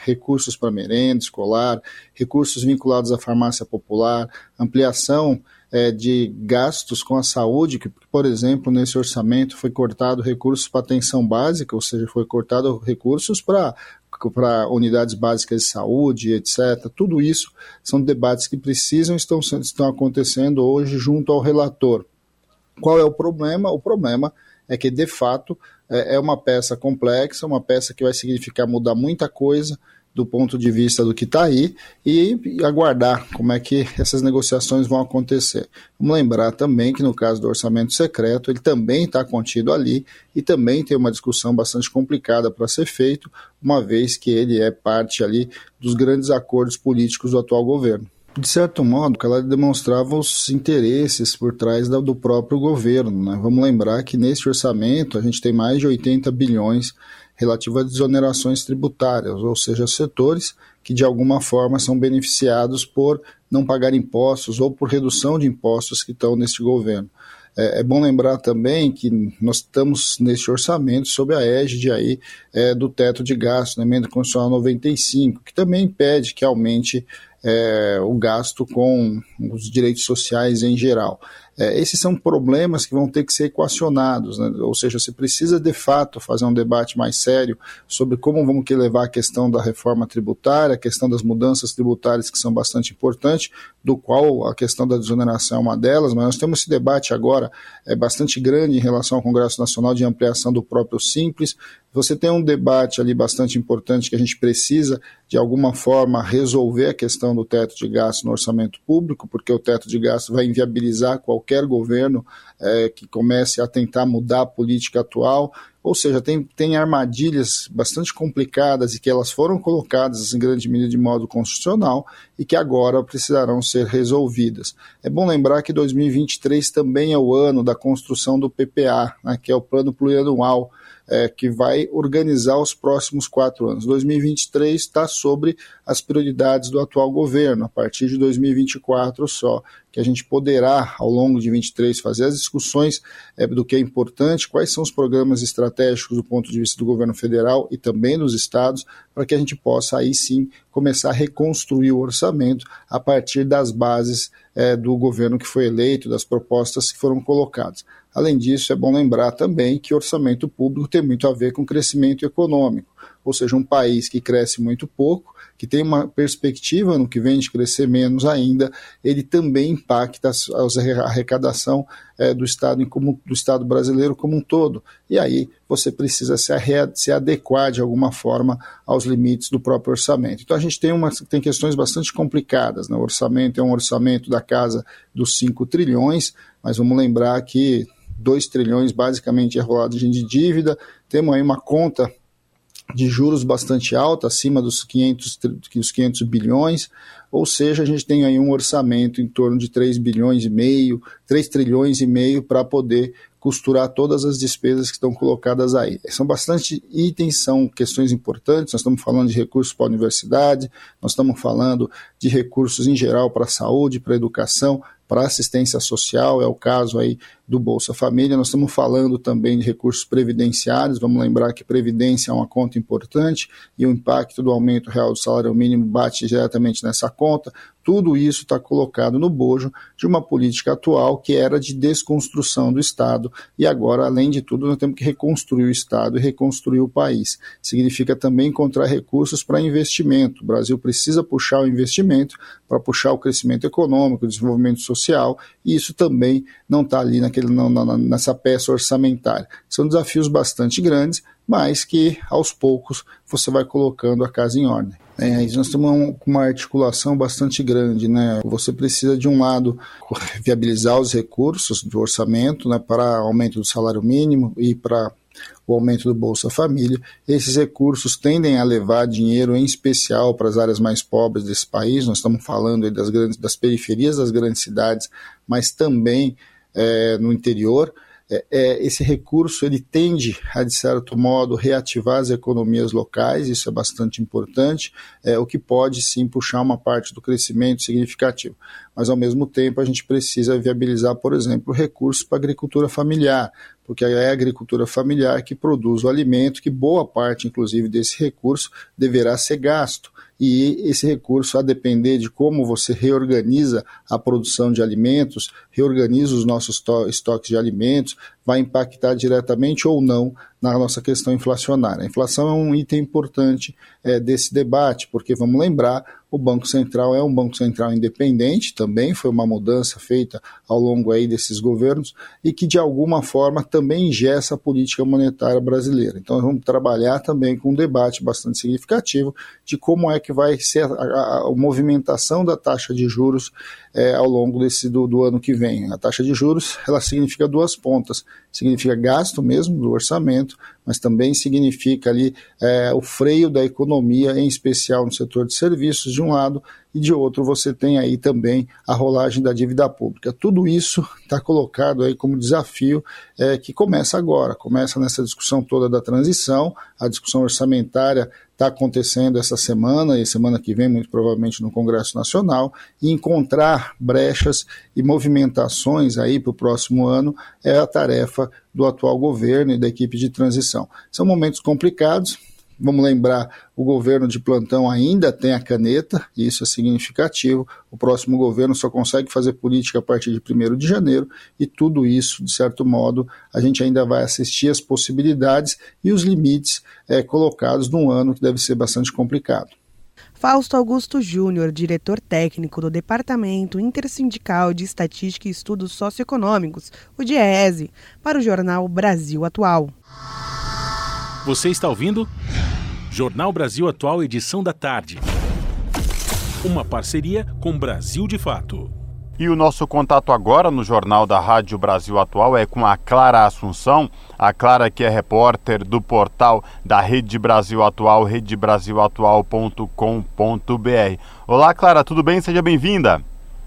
recursos para merenda escolar, recursos vinculados à farmácia popular, ampliação é, de gastos com a saúde, que, por exemplo, nesse orçamento foi cortado recursos para atenção básica, ou seja, foi cortado recursos para para unidades básicas de saúde, etc. Tudo isso são debates que precisam estão estão acontecendo hoje junto ao relator. Qual é o problema? O problema é que de fato é, é uma peça complexa, uma peça que vai significar mudar muita coisa do ponto de vista do que está aí e, aguardar como é que essas negociações vão acontecer. Vamos lembrar também que no caso do orçamento secreto, ele também está contido ali e também tem uma discussão bastante complicada para ser feito, uma vez que ele é parte ali dos grandes acordos políticos do atual governo de certo modo, ela demonstrava os interesses por trás do próprio governo. Né? Vamos lembrar que neste orçamento a gente tem mais de 80 bilhões relativo a desonerações tributárias, ou seja, setores que de alguma forma são beneficiados por não pagar impostos ou por redução de impostos que estão neste governo. É, é bom lembrar também que nós estamos neste orçamento sob a égide aí, é, do teto de gasto, na emenda constitucional 95, que também impede que aumente é, o gasto com os direitos sociais em geral. É, esses são problemas que vão ter que ser equacionados, né? ou seja, você precisa de fato fazer um debate mais sério sobre como vamos que levar a questão da reforma tributária, a questão das mudanças tributárias que são bastante importantes, do qual a questão da desoneração é uma delas, mas nós temos esse debate agora é bastante grande em relação ao Congresso Nacional de ampliação do próprio Simples, você tem um debate ali bastante importante que a gente precisa, de alguma forma, resolver a questão do teto de gasto no orçamento público, porque o teto de gasto vai inviabilizar qualquer governo é, que comece a tentar mudar a política atual. Ou seja, tem, tem armadilhas bastante complicadas e que elas foram colocadas em grande medida de modo constitucional e que agora precisarão ser resolvidas. É bom lembrar que 2023 também é o ano da construção do PPA, né, que é o Plano Plurianual é, que vai organizar os próximos quatro anos. 2023 está sobre as prioridades do atual governo, a partir de 2024 só, que a gente poderá, ao longo de 23, fazer as discussões é, do que é importante, quais são os programas estratégicos do ponto de vista do governo federal e também dos estados, para que a gente possa aí sim começar a reconstruir o orçamento a partir das bases é, do governo que foi eleito, das propostas que foram colocadas. Além disso, é bom lembrar também que orçamento público tem muito a ver com crescimento econômico. ou seja, um país que cresce muito pouco, que tem uma perspectiva no que vem de crescer menos ainda, ele também impacta a arrecadação é, do, estado como, do Estado brasileiro como um todo. E aí você precisa se, se adequar de alguma forma aos limites do próprio orçamento. Então a gente tem, uma, tem questões bastante complicadas. Né? O orçamento é um orçamento da casa dos 5 trilhões, mas vamos lembrar que 2 trilhões basicamente é rolado de dívida, temos aí uma conta de juros bastante alta, acima dos 500, dos 500 bilhões, ou seja, a gente tem aí um orçamento em torno de 3 bilhões e meio, 3 trilhões e meio para poder costurar todas as despesas que estão colocadas aí. São bastante itens, são questões importantes, nós estamos falando de recursos para a universidade, nós estamos falando de recursos em geral para a saúde, para a educação, para assistência social, é o caso aí do Bolsa Família. Nós estamos falando também de recursos previdenciários, vamos lembrar que previdência é uma conta importante e o impacto do aumento real do salário mínimo bate diretamente nessa conta. Tudo isso está colocado no bojo de uma política atual que era de desconstrução do Estado e agora, além de tudo, nós temos que reconstruir o Estado e reconstruir o país. Significa também encontrar recursos para investimento. O Brasil precisa puxar o investimento para puxar o crescimento econômico, o desenvolvimento social, e isso também não está ali naquele, não, nessa peça orçamentária. São desafios bastante grandes, mas que aos poucos você vai colocando a casa em ordem. É, nós temos uma articulação bastante grande, né? Você precisa de um lado viabilizar os recursos do orçamento, né, para aumento do salário mínimo e para o aumento do Bolsa Família. Esses recursos tendem a levar dinheiro, em especial, para as áreas mais pobres desse país. Nós estamos falando das, grandes, das periferias das grandes cidades, mas também é, no interior é, é, esse recurso ele tende a, de certo modo, reativar as economias locais, isso é bastante importante, é, o que pode sim puxar uma parte do crescimento significativo. Mas, ao mesmo tempo, a gente precisa viabilizar, por exemplo, recursos para agricultura familiar, porque é a agricultura familiar que produz o alimento, que boa parte, inclusive, desse recurso deverá ser gasto e esse recurso, a depender de como você reorganiza a produção de alimentos, reorganiza os nossos estoques de alimentos, vai impactar diretamente ou não na nossa questão inflacionária. A inflação é um item importante é, desse debate, porque vamos lembrar, o Banco Central é um Banco Central independente, também foi uma mudança feita ao longo aí desses governos, e que de alguma forma também ingessa a política monetária brasileira. Então vamos trabalhar também com um debate bastante significativo de como é que vai ser a, a, a movimentação da taxa de juros é, ao longo desse do, do ano que vem. A taxa de juros ela significa duas pontas, significa gasto mesmo do orçamento, mas também significa ali é, o freio da economia, em especial no setor de serviços, de um lado, e de outro você tem aí também a rolagem da dívida pública. Tudo isso está colocado aí como desafio é, que começa agora, começa nessa discussão toda da transição, a discussão orçamentária está acontecendo essa semana e semana que vem, muito provavelmente no Congresso Nacional, e encontrar brechas e movimentações aí para o próximo ano é a tarefa do atual governo e da equipe de transição. São momentos complicados, Vamos lembrar, o governo de plantão ainda tem a caneta, e isso é significativo. O próximo governo só consegue fazer política a partir de 1 de janeiro, e tudo isso, de certo modo, a gente ainda vai assistir as possibilidades e os limites é, colocados num ano que deve ser bastante complicado. Fausto Augusto Júnior, diretor técnico do Departamento Intersindical de Estatística e Estudos Socioeconômicos, o DIESE, para o jornal Brasil Atual. Você está ouvindo? Jornal Brasil Atual, edição da tarde. Uma parceria com Brasil de Fato. E o nosso contato agora no Jornal da Rádio Brasil Atual é com a Clara Assunção, a Clara que é repórter do portal da Rede Brasil Atual, redebrasilatual.com.br. Olá, Clara, tudo bem? Seja bem-vinda.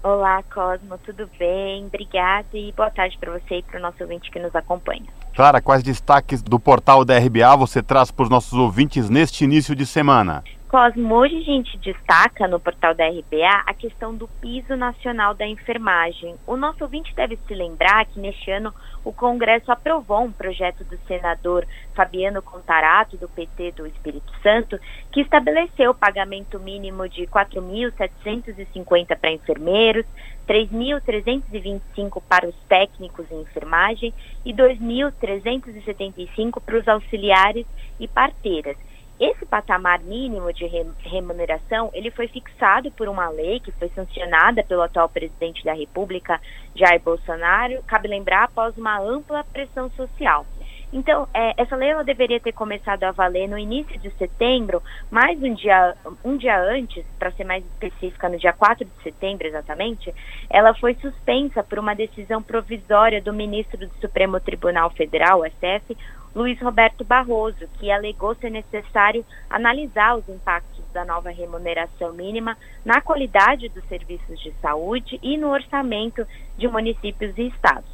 Olá, Cosmo, tudo bem? Obrigada e boa tarde para você e para o nosso ouvinte que nos acompanha. Clara, quais destaques do portal da RBA você traz para os nossos ouvintes neste início de semana? Cosmo, hoje a gente destaca no portal da RBA a questão do piso nacional da enfermagem. O nosso ouvinte deve se lembrar que neste ano o Congresso aprovou um projeto do senador Fabiano Contarato, do PT do Espírito Santo, que estabeleceu o pagamento mínimo de R$ 4.750 para enfermeiros, R$ 3.325 para os técnicos em enfermagem e R$ 2.375 para os auxiliares e parteiras. Esse patamar mínimo de remuneração, ele foi fixado por uma lei que foi sancionada pelo atual presidente da República, Jair Bolsonaro, cabe lembrar, após uma ampla pressão social. Então, é, essa lei ela deveria ter começado a valer no início de setembro, mas um dia, um dia antes, para ser mais específica, no dia 4 de setembro exatamente, ela foi suspensa por uma decisão provisória do ministro do Supremo Tribunal Federal, SF, Luiz Roberto Barroso, que alegou ser necessário analisar os impactos da nova remuneração mínima na qualidade dos serviços de saúde e no orçamento de municípios e estados.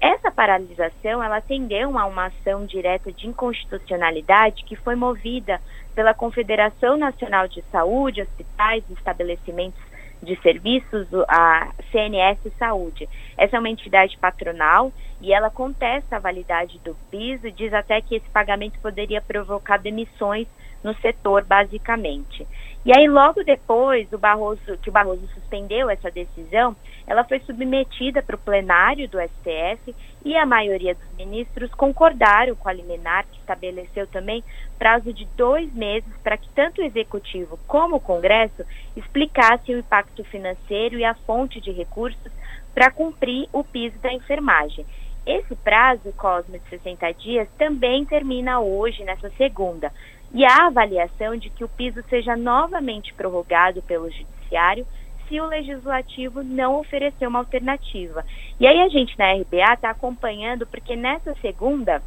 Essa paralisação ela atendeu a uma ação direta de inconstitucionalidade que foi movida pela Confederação Nacional de Saúde, Hospitais Estabelecimentos de Serviços, a CNS Saúde. Essa é uma entidade patronal e ela contesta a validade do piso e diz até que esse pagamento poderia provocar demissões no setor, basicamente. E aí, logo depois, o Barroso, que o Barroso suspendeu essa decisão, ela foi submetida para o plenário do STF e a maioria dos ministros concordaram com a liminar, que estabeleceu também prazo de dois meses para que tanto o Executivo como o Congresso explicassem o impacto financeiro e a fonte de recursos para cumprir o piso da enfermagem. Esse prazo, Cosme, de 60 dias, também termina hoje, nessa segunda e a avaliação de que o piso seja novamente prorrogado pelo Judiciário se o Legislativo não oferecer uma alternativa. E aí a gente na RBA está acompanhando, porque nessa segunda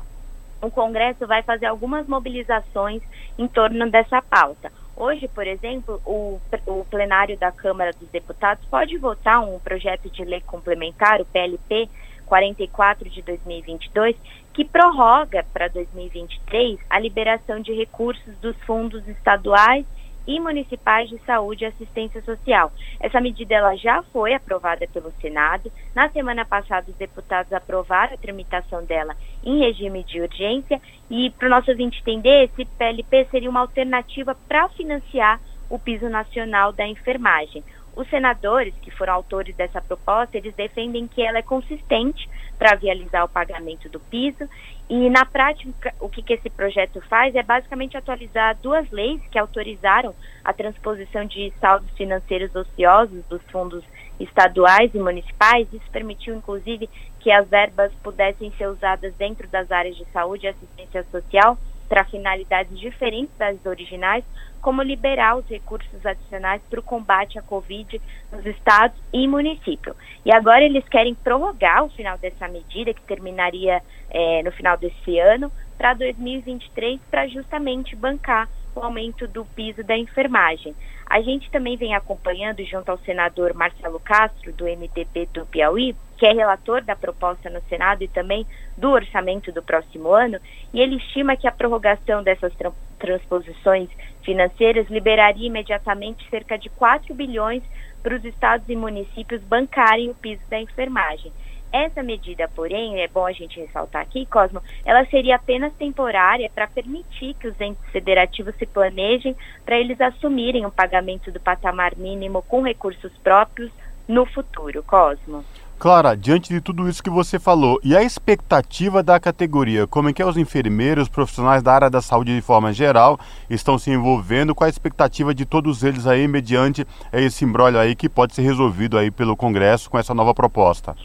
o Congresso vai fazer algumas mobilizações em torno dessa pauta. Hoje, por exemplo, o, o plenário da Câmara dos Deputados pode votar um projeto de lei complementar, o PLP 44 de 2022, que prorroga para 2023 a liberação de recursos dos fundos estaduais e municipais de saúde e assistência social. Essa medida ela já foi aprovada pelo Senado. Na semana passada, os deputados aprovaram a tramitação dela em regime de urgência e, para o nosso ouvinte entender, esse PLP seria uma alternativa para financiar o piso nacional da enfermagem. Os senadores que foram autores dessa proposta, eles defendem que ela é consistente para viabilizar o pagamento do piso e na prática o que, que esse projeto faz é basicamente atualizar duas leis que autorizaram a transposição de saldos financeiros ociosos dos fundos estaduais e municipais. Isso permitiu inclusive que as verbas pudessem ser usadas dentro das áreas de saúde e assistência social para finalidades diferentes das originais, como liberar os recursos adicionais para o combate à Covid nos estados e município. E agora eles querem prorrogar o final dessa medida, que terminaria é, no final desse ano, para 2023, para justamente bancar o aumento do piso da enfermagem. A gente também vem acompanhando, junto ao senador Marcelo Castro, do MDB do Piauí, que é relator da proposta no Senado e também do orçamento do próximo ano, e ele estima que a prorrogação dessas transposições financeiras liberaria imediatamente cerca de 4 bilhões para os estados e municípios bancarem o piso da enfermagem. Essa medida, porém, é bom a gente ressaltar aqui, Cosmo, ela seria apenas temporária para permitir que os entes federativos se planejem para eles assumirem o pagamento do patamar mínimo com recursos próprios no futuro, Cosmo. Clara, diante de tudo isso que você falou, e a expectativa da categoria? Como é que é os enfermeiros, os profissionais da área da saúde de forma geral estão se envolvendo? Qual a expectativa de todos eles aí mediante esse embrólio aí que pode ser resolvido aí pelo Congresso com essa nova proposta?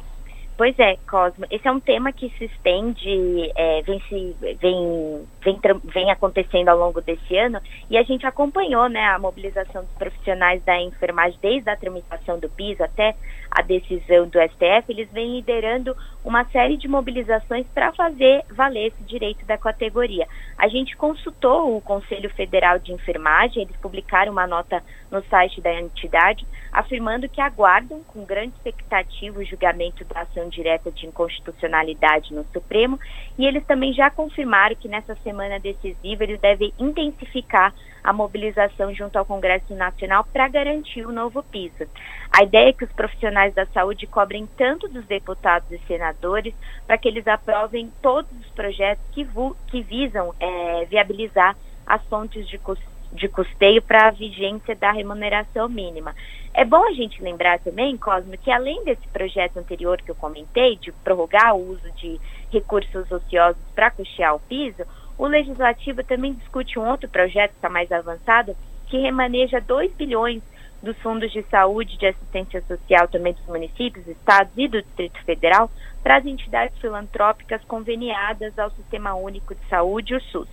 Pois é, Cosmo. Esse é um tema que se estende, é, vem, se, vem, vem, vem acontecendo ao longo desse ano e a gente acompanhou né, a mobilização dos profissionais da enfermagem desde a tramitação do PIS até a decisão do STF. Eles vêm liderando uma série de mobilizações para fazer valer esse direito da categoria. A gente consultou o Conselho Federal de Enfermagem, eles publicaram uma nota no site da entidade afirmando que aguardam com grande expectativa o julgamento da ação direta de inconstitucionalidade no Supremo e eles também já confirmaram que nessa semana decisiva eles devem intensificar a mobilização junto ao Congresso Nacional para garantir o novo piso. A ideia é que os profissionais da saúde cobrem tanto dos deputados e senadores para que eles aprovem todos os projetos que, que visam é, viabilizar as fontes de custo de custeio para a vigência da remuneração mínima. É bom a gente lembrar também, Cosmo, que além desse projeto anterior que eu comentei, de prorrogar o uso de recursos ociosos para custear o piso, O Legislativo também discute um outro projeto que está mais avançado, que remaneja 2 bilhões dos fundos de saúde de assistência social também dos municípios, estados e do Distrito Federal para as entidades filantrópicas conveniadas ao Sistema Único de Saúde, o SUS.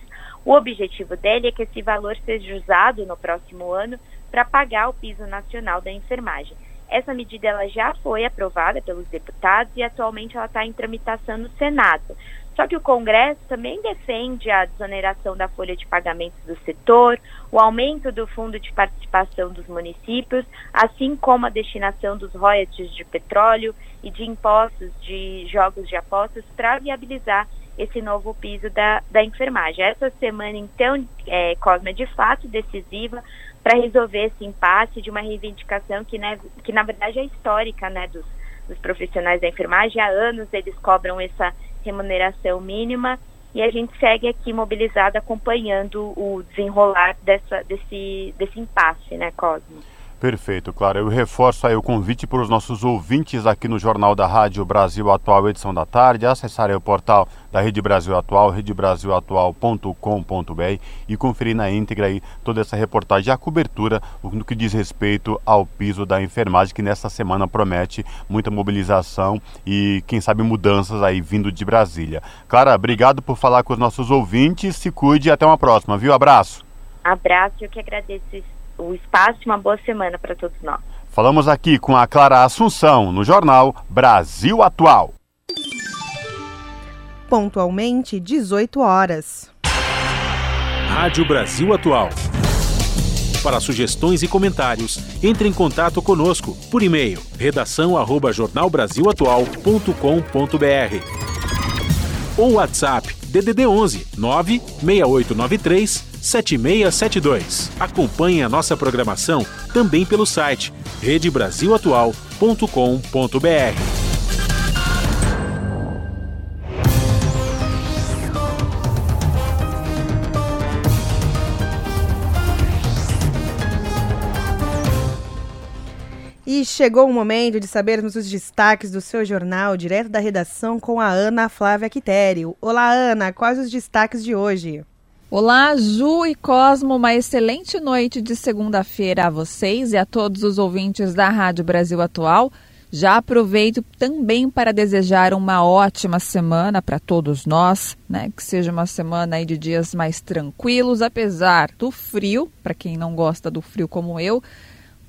O objetivo dele é que esse valor seja usado no próximo ano para pagar o piso nacional da enfermagem. Essa medida ela já foi aprovada pelos deputados e atualmente ela está em tramitação no Senado. Só que o Congresso também defende a desoneração da folha de pagamentos do setor, o aumento do fundo de participação dos municípios, assim como a destinação dos royalties de petróleo e de impostos de jogos de apostas para viabilizar esse novo piso da, da enfermagem. Essa semana, então, é, Cosma, é de fato decisiva para resolver esse impasse de uma reivindicação que, né, que na verdade, é histórica né, dos, dos profissionais da enfermagem. Há anos eles cobram essa remuneração mínima e a gente segue aqui mobilizado acompanhando o desenrolar dessa, desse, desse impasse, né, Cosmo? Perfeito, claro. Eu reforço aí o convite para os nossos ouvintes aqui no Jornal da Rádio Brasil Atual, edição da tarde, acessarem o portal da Rede Brasil Atual, redebrasilatual.com.br e conferir na íntegra aí toda essa reportagem, a cobertura no que diz respeito ao piso da enfermagem, que nesta semana promete muita mobilização e, quem sabe, mudanças aí vindo de Brasília. Clara, obrigado por falar com os nossos ouvintes, se cuide e até uma próxima, viu? Abraço. Abraço, eu que agradeço o espaço e uma boa semana para todos nós. Falamos aqui com a Clara Assunção no jornal Brasil Atual. Pontualmente, 18 horas. Rádio Brasil Atual. Para sugestões e comentários, entre em contato conosco por e-mail redação@jornalbrasilatual.com.br ou WhatsApp DDD 11 96893 7672. Acompanhe a nossa programação também pelo site redebrasilatual.com.br. E chegou o momento de sabermos os destaques do seu jornal, direto da redação, com a Ana Flávia Quitério. Olá, Ana, quais os destaques de hoje? Olá, Ju e Cosmo, uma excelente noite de segunda-feira a vocês e a todos os ouvintes da Rádio Brasil Atual. Já aproveito também para desejar uma ótima semana para todos nós, né? Que seja uma semana de dias mais tranquilos, apesar do frio, para quem não gosta do frio como eu,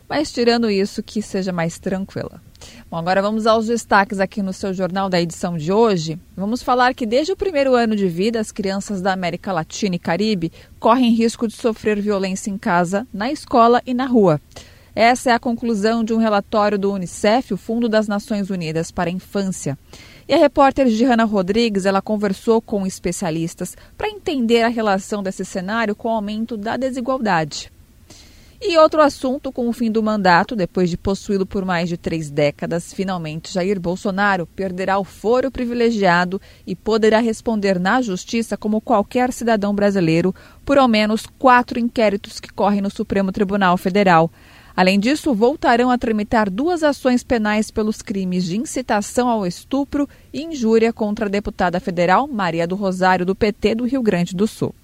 mas tirando isso, que seja mais tranquila. Bom, agora vamos aos destaques aqui no seu jornal da edição de hoje. Vamos falar que desde o primeiro ano de vida, as crianças da América Latina e Caribe correm risco de sofrer violência em casa, na escola e na rua. Essa é a conclusão de um relatório do Unicef, o Fundo das Nações Unidas para a Infância. E a repórter Gihanna Rodrigues, ela conversou com especialistas para entender a relação desse cenário com o aumento da desigualdade. E outro assunto, com o fim do mandato, depois de possuí-lo por mais de três décadas, finalmente Jair Bolsonaro perderá o foro privilegiado e poderá responder na justiça como qualquer cidadão brasileiro por ao menos quatro inquéritos que correm no Supremo Tribunal Federal. Além disso, voltarão a tramitar duas ações penais pelos crimes de incitação ao estupro e injúria contra a deputada federal Maria do Rosário, do PT do Rio Grande do Sul.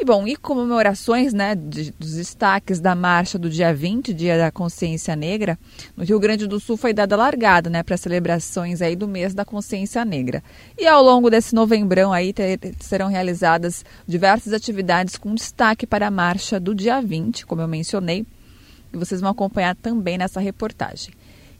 E bom, e comemorações, né, de, dos destaques da marcha do dia 20, Dia da Consciência Negra, no Rio Grande do Sul foi dada largada, né, para celebrações aí do mês da Consciência Negra. E ao longo desse novembrão aí ter, serão realizadas diversas atividades com destaque para a marcha do dia 20, como eu mencionei, e vocês vão acompanhar também nessa reportagem.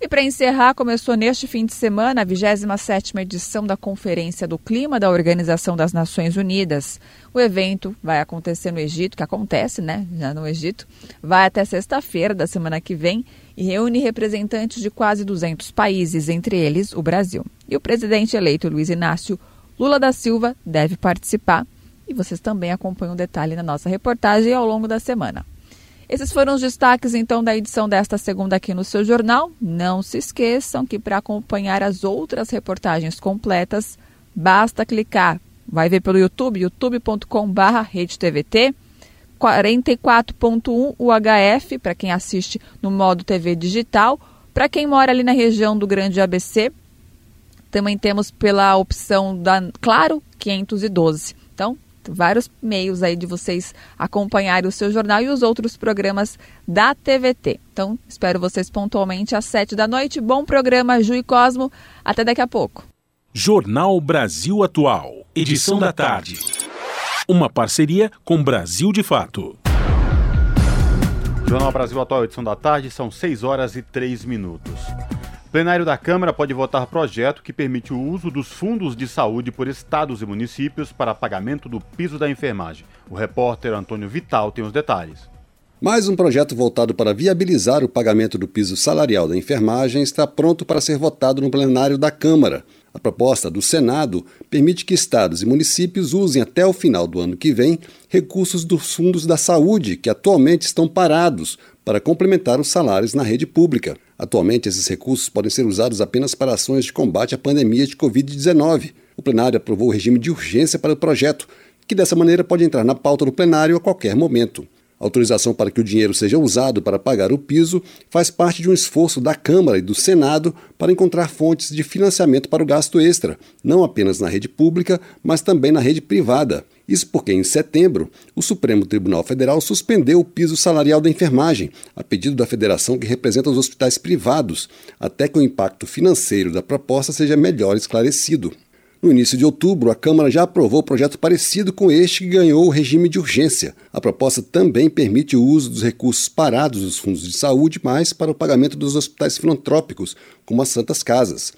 E para encerrar, começou neste fim de semana a 27ª edição da Conferência do Clima da Organização das Nações Unidas. O evento vai acontecer no Egito, que acontece, né, já no Egito, vai até sexta-feira da semana que vem e reúne representantes de quase 200 países, entre eles o Brasil. E o presidente eleito Luiz Inácio Lula da Silva deve participar. E vocês também acompanham o detalhe na nossa reportagem ao longo da semana. Esses foram os destaques, então, da edição desta segunda aqui no seu jornal. Não se esqueçam que para acompanhar as outras reportagens completas, basta clicar. Vai ver pelo YouTube, youtube.com.br RedeTVT, 44.1 UHF, para quem assiste no modo TV digital. Para quem mora ali na região do Grande ABC, também temos pela opção da Claro 512. Então, vários meios aí de vocês acompanharem o seu jornal e os outros programas da TVT. Então, espero vocês pontualmente às sete da noite. Bom programa, Ju e Cosmo. Até daqui a pouco. Jornal Brasil Atual, edição da tarde. Uma parceria com Brasil de Fato. Jornal Brasil Atual, edição da tarde, são 6 horas e 3 minutos. Plenário da Câmara pode votar projeto que permite o uso dos fundos de saúde por estados e municípios para pagamento do piso da enfermagem. O repórter Antônio Vital tem os detalhes. Mais um projeto voltado para viabilizar o pagamento do piso salarial da enfermagem está pronto para ser votado no plenário da Câmara. A proposta do Senado permite que estados e municípios usem até o final do ano que vem recursos dos fundos da saúde, que atualmente estão parados, para complementar os salários na rede pública. Atualmente, esses recursos podem ser usados apenas para ações de combate à pandemia de Covid-19. O plenário aprovou o regime de urgência para o projeto, que dessa maneira pode entrar na pauta do plenário a qualquer momento. A autorização para que o dinheiro seja usado para pagar o piso faz parte de um esforço da Câmara e do Senado para encontrar fontes de financiamento para o gasto extra, não apenas na rede pública, mas também na rede privada. Isso porque, em setembro, o Supremo Tribunal Federal suspendeu o piso salarial da enfermagem, a pedido da federação que representa os hospitais privados, até que o impacto financeiro da proposta seja melhor esclarecido. No início de outubro, a Câmara já aprovou projeto parecido com este que ganhou o regime de urgência. A proposta também permite o uso dos recursos parados dos fundos de saúde, mais para o pagamento dos hospitais filantrópicos, como as Santas Casas.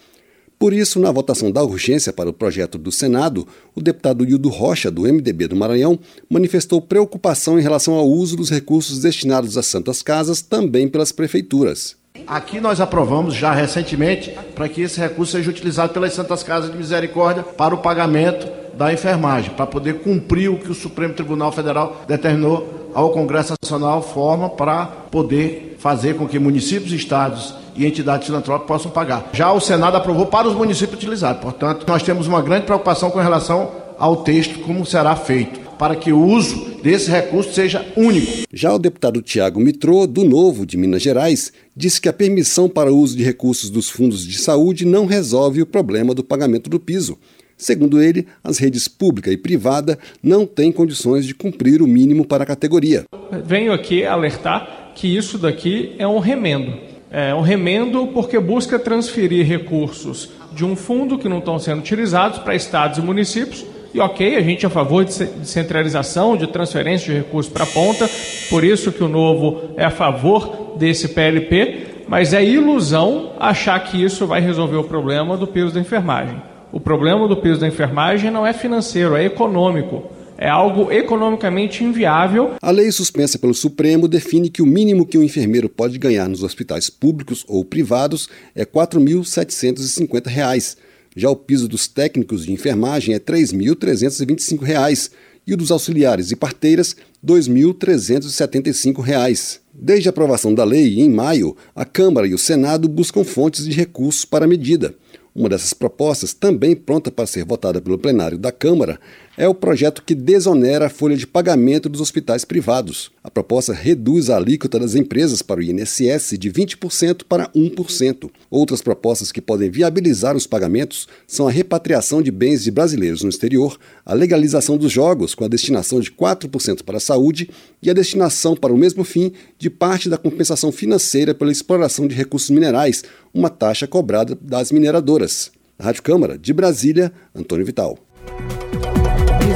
Por isso, na votação da urgência para o projeto do Senado, o deputado Hildo Rocha, do MDB do Maranhão, manifestou preocupação em relação ao uso dos recursos destinados às Santas Casas também pelas prefeituras. Aqui nós aprovamos já recentemente para que esse recurso seja utilizado pelas Santas Casas de Misericórdia para o pagamento da enfermagem, para poder cumprir o que o Supremo Tribunal Federal determinou ao Congresso Nacional forma para poder fazer com que municípios, estados e entidades filantrópicas possam pagar. Já o Senado aprovou para os municípios utilizar. Portanto, nós temos uma grande preocupação com relação ao texto, como será feito para que o uso desse recurso seja único. Já o deputado Tiago Mitrô, do Novo, de Minas Gerais, disse que a permissão para o uso de recursos dos fundos de saúde não resolve o problema do pagamento do piso. Segundo ele, as redes pública e privada não têm condições de cumprir o mínimo para a categoria. Venho aqui alertar que isso daqui é um remendo. É um remendo porque busca transferir recursos de um fundo que não estão sendo utilizados para estados e municípios e ok, a gente é a favor de centralização, de transferência de recursos para a ponta, por isso que o novo é a favor desse PLP, mas é ilusão achar que isso vai resolver o problema do piso da enfermagem. O problema do piso da enfermagem não é financeiro, é econômico. É algo economicamente inviável. A lei suspensa pelo Supremo define que o mínimo que um enfermeiro pode ganhar nos hospitais públicos ou privados é R$ 4.750 já o piso dos técnicos de enfermagem é R$ 3.325 e o dos auxiliares e parteiras R$ 2.375. Desde a aprovação da lei, em maio, a Câmara e o Senado buscam fontes de recursos para a medida. Uma dessas propostas, também pronta para ser votada pelo plenário da Câmara, é o projeto que desonera a folha de pagamento dos hospitais privados. A proposta reduz a alíquota das empresas para o INSS de 20% para 1%. Outras propostas que podem viabilizar os pagamentos são a repatriação de bens de brasileiros no exterior, a legalização dos jogos com a destinação de 4% para a saúde e a destinação para o mesmo fim de parte da compensação financeira pela exploração de recursos minerais, uma taxa cobrada das mineradoras. Rádio Câmara, de Brasília, Antônio Vital.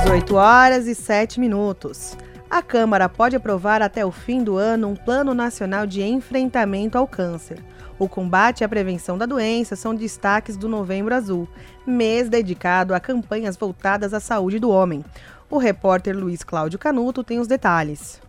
18 horas e 7 minutos. A Câmara pode aprovar até o fim do ano um Plano Nacional de Enfrentamento ao Câncer. O combate e a prevenção da doença são destaques do Novembro Azul, mês dedicado a campanhas voltadas à saúde do homem. O repórter Luiz Cláudio Canuto tem os detalhes.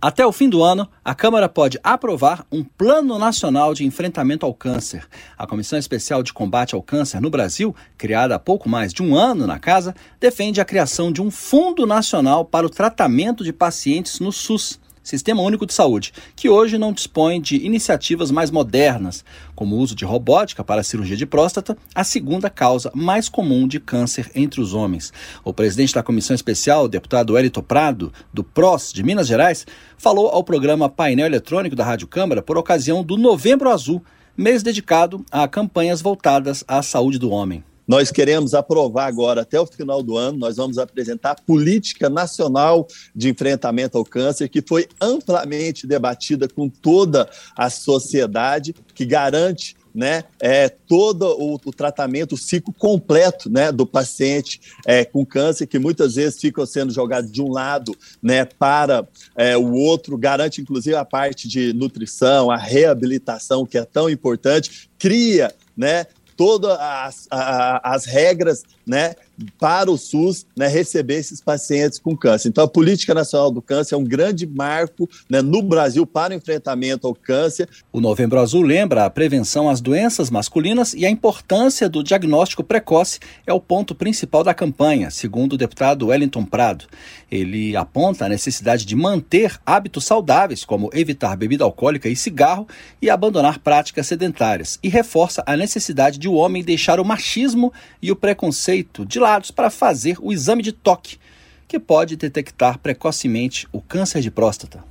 Até o fim do ano, a Câmara pode aprovar um Plano Nacional de Enfrentamento ao Câncer. A Comissão Especial de Combate ao Câncer no Brasil, criada há pouco mais de um ano na casa, defende a criação de um Fundo Nacional para o Tratamento de Pacientes no SUS. Sistema Único de Saúde, que hoje não dispõe de iniciativas mais modernas, como o uso de robótica para a cirurgia de próstata, a segunda causa mais comum de câncer entre os homens. O presidente da comissão especial, deputado Elito Prado, do PROS de Minas Gerais, falou ao programa Painel Eletrônico da Rádio Câmara por ocasião do Novembro Azul, mês dedicado a campanhas voltadas à saúde do homem. Nós queremos aprovar agora, até o final do ano, nós vamos apresentar a Política Nacional de Enfrentamento ao Câncer, que foi amplamente debatida com toda a sociedade, que garante né, é, todo o, o, tratamento, o ciclo completo né, do paciente é, com câncer, que muitas vezes ficam sendo jogados de um lado né, para é, o outro, garante inclusive a parte de nutrição, a reabilitação, que é tão importante, cria né, todas as, as regras né, para o SUS né, receber esses pacientes com câncer. Então, a Política Nacional do Câncer é um grande marco né, no Brasil para o enfrentamento ao câncer. O Novembro Azul lembra a prevenção às doenças masculinas e a importância do diagnóstico precoce é o ponto principal da campanha, segundo o deputado Wellington Prado. Ele aponta a necessidade de manter hábitos saudáveis, como evitar bebida alcoólica e cigarro, e abandonar práticas sedentárias, e reforça a necessidade de o homem deixar o machismo e o preconceito de lados para fazer o exame de toque, que pode detectar precocemente o câncer de próstata.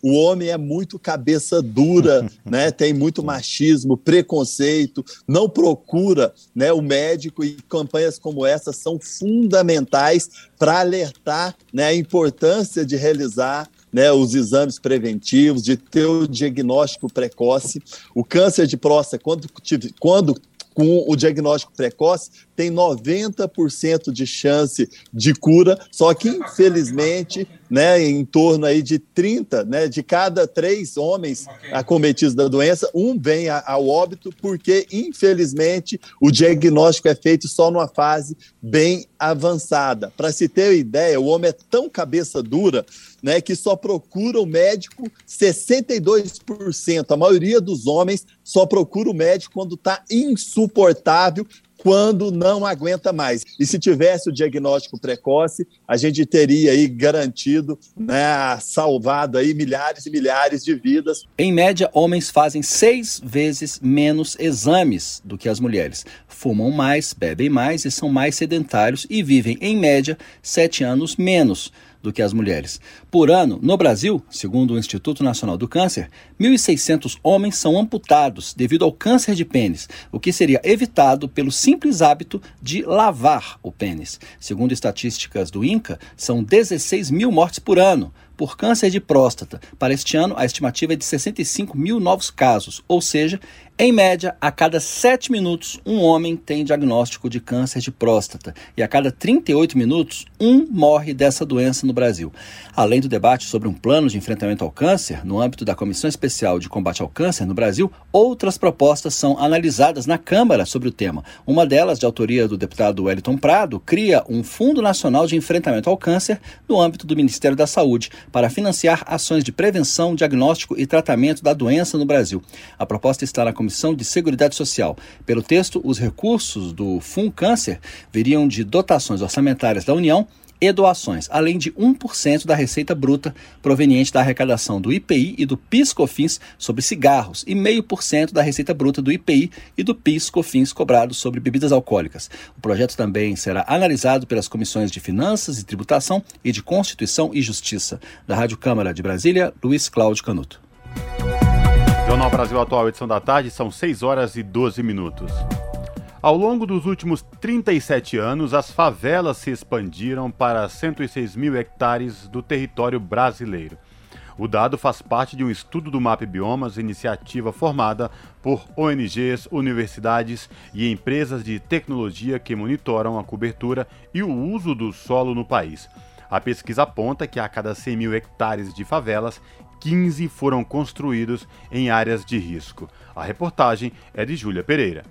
O homem é muito cabeça dura, né? Tem muito machismo, preconceito, não procura, né, o médico e campanhas como essa são fundamentais para alertar, né, a importância de realizar né, os exames preventivos, de ter o diagnóstico precoce. O câncer de próstata, quando, quando com o diagnóstico precoce, tem 90% de chance de cura, só que infelizmente, né, em torno aí de 30, né, de cada três homens acometidos da doença, um vem ao óbito porque infelizmente o diagnóstico é feito só numa fase bem avançada. Para se ter ideia, o homem é tão cabeça dura né, que só procura o médico 62%. A maioria dos homens só procura o médico quando está insuportável, quando não aguenta mais. E se tivesse o diagnóstico precoce, a gente teria aí garantido, né, salvado aí milhares e milhares de vidas. Em média, homens fazem seis vezes menos exames do que as mulheres. Fumam mais, bebem mais e são mais sedentários e vivem, em média, sete anos menos do que as mulheres. Por ano, no Brasil, segundo o Instituto Nacional do Câncer, 1.600 homens são amputados devido ao câncer de pênis, o que seria evitado pelo simples hábito de lavar o pênis. Segundo estatísticas do INCA, são 16 mil mortes por ano por câncer de próstata. Para este ano, a estimativa é de 65 mil novos casos, ou seja, em média, a cada 7 minutos, um homem tem diagnóstico de câncer de próstata e a cada 38 minutos, um morre dessa doença no Brasil. Além do debate sobre um plano de enfrentamento ao câncer, no âmbito da Comissão Especial de Combate ao Câncer no Brasil, outras propostas são analisadas na Câmara sobre o tema. Uma delas, de autoria do deputado Wellington Prado, cria um Fundo Nacional de Enfrentamento ao Câncer no âmbito do Ministério da Saúde para financiar ações de prevenção, diagnóstico e tratamento da doença no Brasil. A proposta está na Comissão Comissão de Seguridade Social. Pelo texto, os recursos do FUN Câncer viriam de dotações orçamentárias da União e doações, além de 1% da receita bruta proveniente da arrecadação do IPI e do PIS/COFINS sobre cigarros e 0,5% da receita bruta do IPI e do PIS/COFINS cobrados sobre bebidas alcoólicas. O projeto também será analisado pelas comissões de Finanças e Tributação e de Constituição e Justiça. Da Rádio Câmara de Brasília, Luiz Cláudio Canuto. Jornal Brasil Atual, edição da tarde, são 6 horas e 12 minutos. Ao longo dos últimos 37 anos, as favelas se expandiram para 106 mil hectares do território brasileiro. O dado faz parte de um estudo do MAP Biomas, iniciativa formada por ONGs, universidades e empresas de tecnologia que monitoram a cobertura e o uso do solo no país. A pesquisa aponta que a cada 100 mil hectares de favelas, 15 foram construídos em áreas de risco. A reportagem é de Júlia Pereira.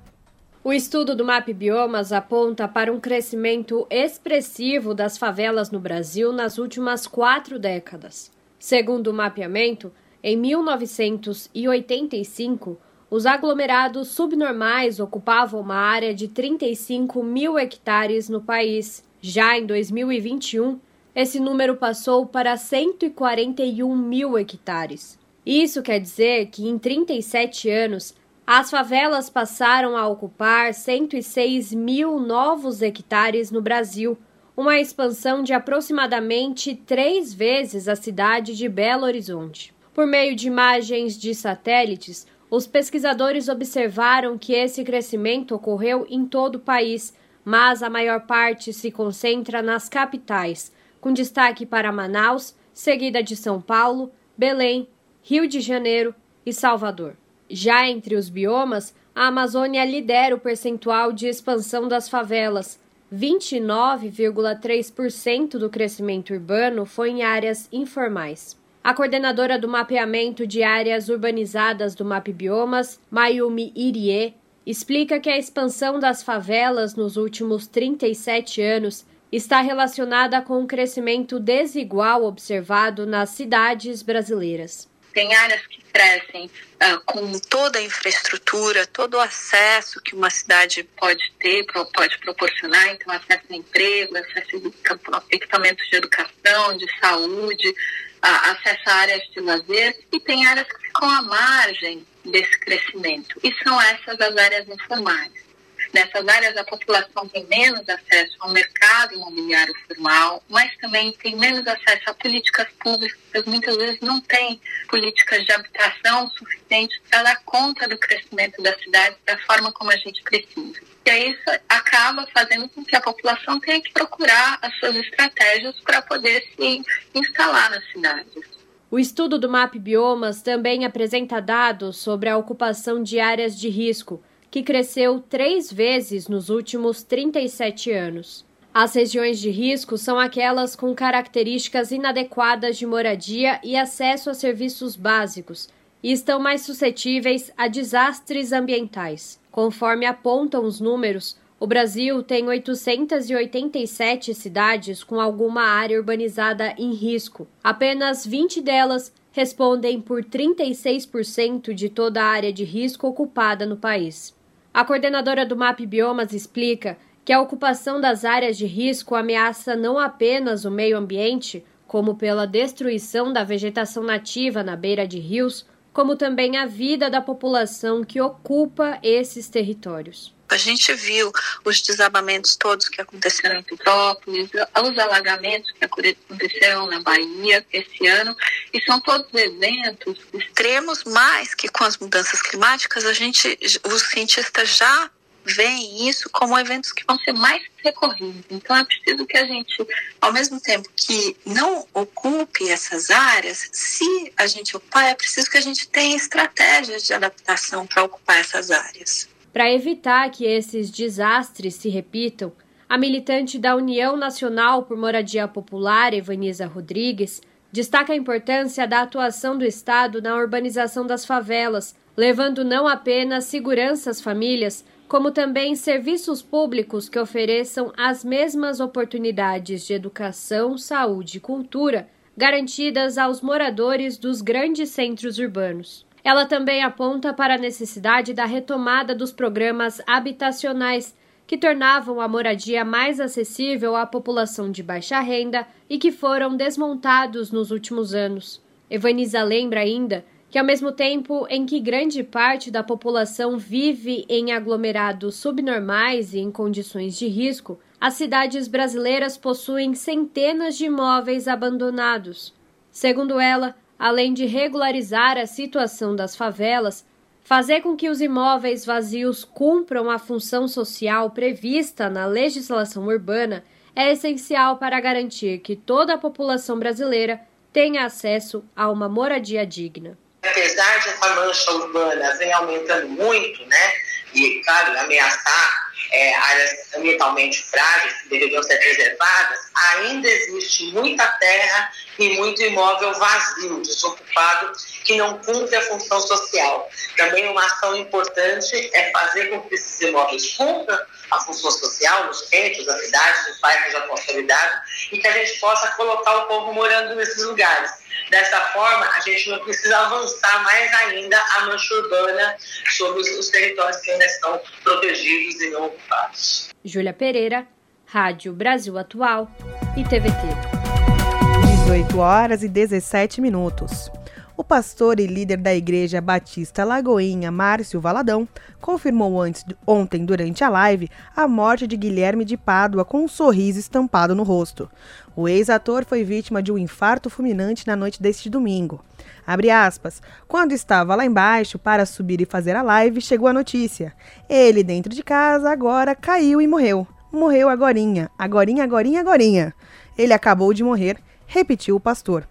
O estudo do MAP Biomas aponta para um crescimento expressivo das favelas no Brasil nas últimas quatro décadas. Segundo o mapeamento, em 1985, os aglomerados subnormais ocupavam uma área de 35 mil hectares no país. Já em 2021, esse número passou para 141 mil hectares. Isso quer dizer que em 37 anos, as favelas passaram a ocupar 106 mil novos hectares no Brasil, uma expansão de aproximadamente três vezes a cidade de Belo Horizonte. Por meio de imagens de satélites, os pesquisadores observaram que esse crescimento ocorreu em todo o país, mas a maior parte se concentra nas capitais, com destaque para Manaus, seguida de São Paulo, Belém, Rio de Janeiro e Salvador. Já entre os biomas, a Amazônia lidera o percentual de expansão das favelas. 29,3% do crescimento urbano foi em áreas informais. A coordenadora do mapeamento de áreas urbanizadas do MapBiomas, Mayumi Irie, explica que a expansão das favelas nos últimos 37 anos está relacionada com o crescimento desigual observado nas cidades brasileiras. Tem áreas que crescem uh, com toda a infraestrutura, todo o acesso que uma cidade pode ter, pode proporcionar, então acesso a emprego, acesso a equipamentos de educação, de saúde, uh, acesso a áreas de lazer, e tem áreas que ficam à margem desse crescimento, e são essas as áreas informais. Nessas áreas, a população tem menos acesso ao mercado imobiliário formal, mas também tem menos acesso a políticas públicas, muitas vezes não tem políticas de habitação suficientes para dar conta do crescimento da cidade da forma como a gente precisa. E aí isso acaba fazendo com que a população tenha que procurar as suas estratégias para poder se instalar nas cidades. O estudo do MAP Biomas também apresenta dados sobre a ocupação de áreas de risco, que cresceu três vezes nos últimos 37 anos. As regiões de risco são aquelas com características inadequadas de moradia e acesso a serviços básicos e estão mais suscetíveis a desastres ambientais. Conforme apontam os números, o Brasil tem 887 cidades com alguma área urbanizada em risco. Apenas 20 delas respondem por 36% de toda a área de risco ocupada no país. A coordenadora do MAP Biomas explica que a ocupação das áreas de risco ameaça não apenas o meio ambiente, como pela destruição da vegetação nativa na beira de rios, como também a vida da população que ocupa esses territórios. A gente viu os desabamentos todos que aconteceram em Petrópolis, os alagamentos que aconteceram na Bahia esse ano, e são todos eventos extremos, mas que com as mudanças climáticas a gente, os cientistas já veem isso como eventos que vão ser mais recorridos. Então é preciso que a gente, ao mesmo tempo que não ocupe essas áreas, se a gente ocupar, é preciso que a gente tenha estratégias de adaptação para ocupar essas áreas. Para evitar que esses desastres se repitam, a militante da União Nacional por Moradia Popular, Evaniza Rodrigues, destaca a importância da atuação do Estado na urbanização das favelas, levando não apenas segurança às famílias, como também serviços públicos que ofereçam as mesmas oportunidades de educação, saúde e cultura garantidas aos moradores dos grandes centros urbanos. Ela também aponta para a necessidade da retomada dos programas habitacionais, que tornavam a moradia mais acessível à população de baixa renda e que foram desmontados nos últimos anos. Evaniza lembra ainda que, ao mesmo tempo em que grande parte da população vive em aglomerados subnormais e em condições de risco, as cidades brasileiras possuem centenas de imóveis abandonados. Segundo ela, além de regularizar a situação das favelas, fazer com que os imóveis vazios cumpram a função social prevista na legislação urbana é essencial para garantir que toda a população brasileira tenha acesso a uma moradia digna. Apesar de essa mancha urbana vem aumentando muito, né, e, claro, ameaçar é, áreas ambientalmente frágeis que deveriam ser preservadas, ainda existe muita terra e muito imóvel vazio, desocupado, que não cumpre a função social. Também uma ação importante é fazer com que esses imóveis cumpram a função social nos centros, das cidades, nos bairros da consolidado e que a gente possa colocar o povo morando nesses lugares. Dessa forma, a gente não precisa avançar mais ainda a mancha urbana sobre os, os territórios que ainda estão protegidos e não ocupados. Júlia Pereira, Rádio Brasil Atual e TVT. 18 horas e 17 minutos. O pastor e líder da Igreja Batista Lagoinha, Márcio Valadão, confirmou antes, ontem, durante a live, a morte de Guilherme de Pádua com um sorriso estampado no rosto. O ex-ator foi vítima de um infarto fulminante na noite deste domingo. Abre aspas. Quando estava lá embaixo para subir e fazer a live, chegou a notícia. Ele, dentro de casa, agora caiu e morreu. morreu agorinha, agorinha, agorinha, agorinha. Ele acabou de morrer, repetiu o pastor.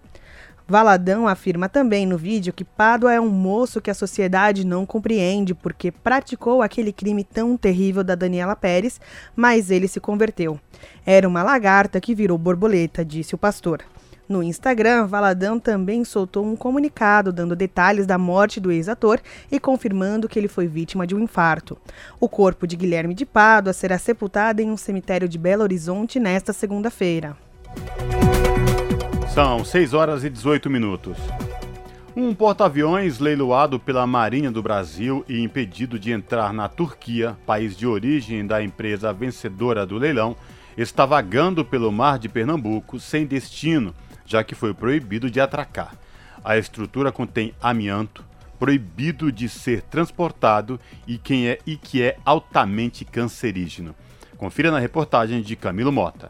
Valadão afirma também no vídeo que Pádua é um moço que a sociedade não compreende porque praticou aquele crime tão terrível da Daniela Pérez, mas ele se converteu. Era uma lagarta que virou borboleta, disse o pastor. No Instagram, Valadão também soltou um comunicado dando detalhes da morte do ex-ator e confirmando que ele foi vítima de um infarto. O corpo de Guilherme de Pádua será sepultado em um cemitério de Belo Horizonte nesta segunda-feira. São 6 horas e 18 minutos. Um porta-aviões leiloado pela Marinha do Brasil e impedido de entrar na Turquia, país de origem da empresa vencedora do leilão, está vagando pelo mar de Pernambuco sem destino, já que foi proibido de atracar. A estrutura contém amianto, proibido de ser transportado e, quem é, e que é altamente cancerígeno. Confira na reportagem de Camilo Mota.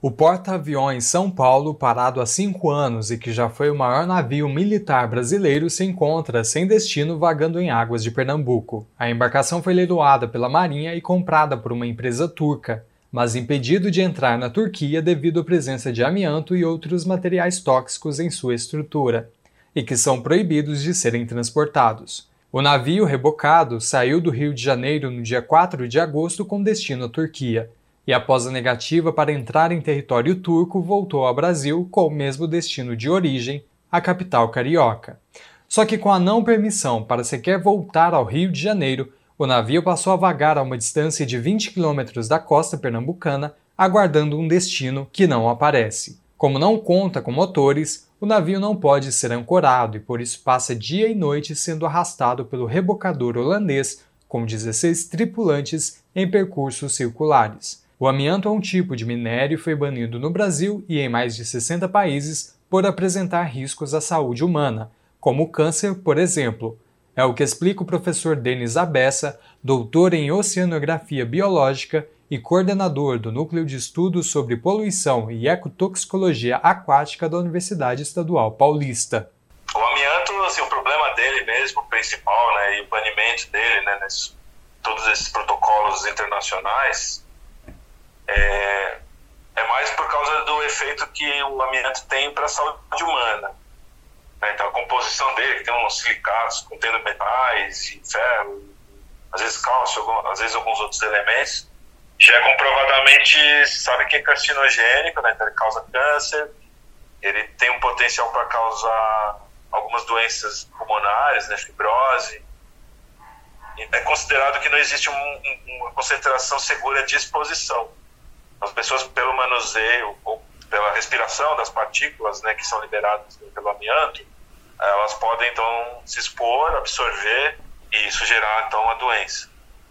O porta-aviões São Paulo, parado há cinco anos e que já foi o maior navio militar brasileiro, se encontra sem destino vagando em águas de Pernambuco. A embarcação foi leiloada pela Marinha e comprada por uma empresa turca, mas impedido de entrar na Turquia devido à presença de amianto e outros materiais tóxicos em sua estrutura, e que são proibidos de serem transportados. O navio rebocado saiu do Rio de Janeiro no dia 4 de agosto com destino à Turquia e, após a negativa para entrar em território turco, voltou ao Brasil com o mesmo destino de origem, a capital carioca. Só que com a não permissão para sequer voltar ao Rio de Janeiro, o navio passou a vagar a uma distância de 20 quilômetros da costa pernambucana, aguardando um destino que não aparece. Como não conta com motores, o navio não pode ser ancorado e por isso passa dia e noite sendo arrastado pelo rebocador holandês, com 16 tripulantes em percursos circulares. O amianto é um tipo de minério e foi banido no Brasil e em mais de 60 países por apresentar riscos à saúde humana, como o câncer, por exemplo. É o que explica o professor Denis Abessa, doutor em oceanografia biológica e coordenador do Núcleo de Estudos sobre Poluição e Ecotoxicologia Aquática da Universidade Estadual Paulista. O amianto, assim, o problema dele mesmo, principal, né, e o banimento dele, né, nesses, todos esses protocolos internacionais, é, é mais por causa do efeito que o amianto tem para a saúde humana. Né? Então, a composição dele, que tem uns silicatos contendo metais, ferro, às vezes cálcio, às vezes alguns outros elementos, já é comprovadamente sabe que é carcinogênico, né? então ele causa câncer, ele tem um potencial para causar algumas doenças pulmonares, né? fibrose. É considerado que não existe um, uma concentração segura de exposição as pessoas pelo manuseio ou pela respiração das partículas né, que são liberadas pelo amianto, elas podem então se expor, absorver e isso gerar então a doença.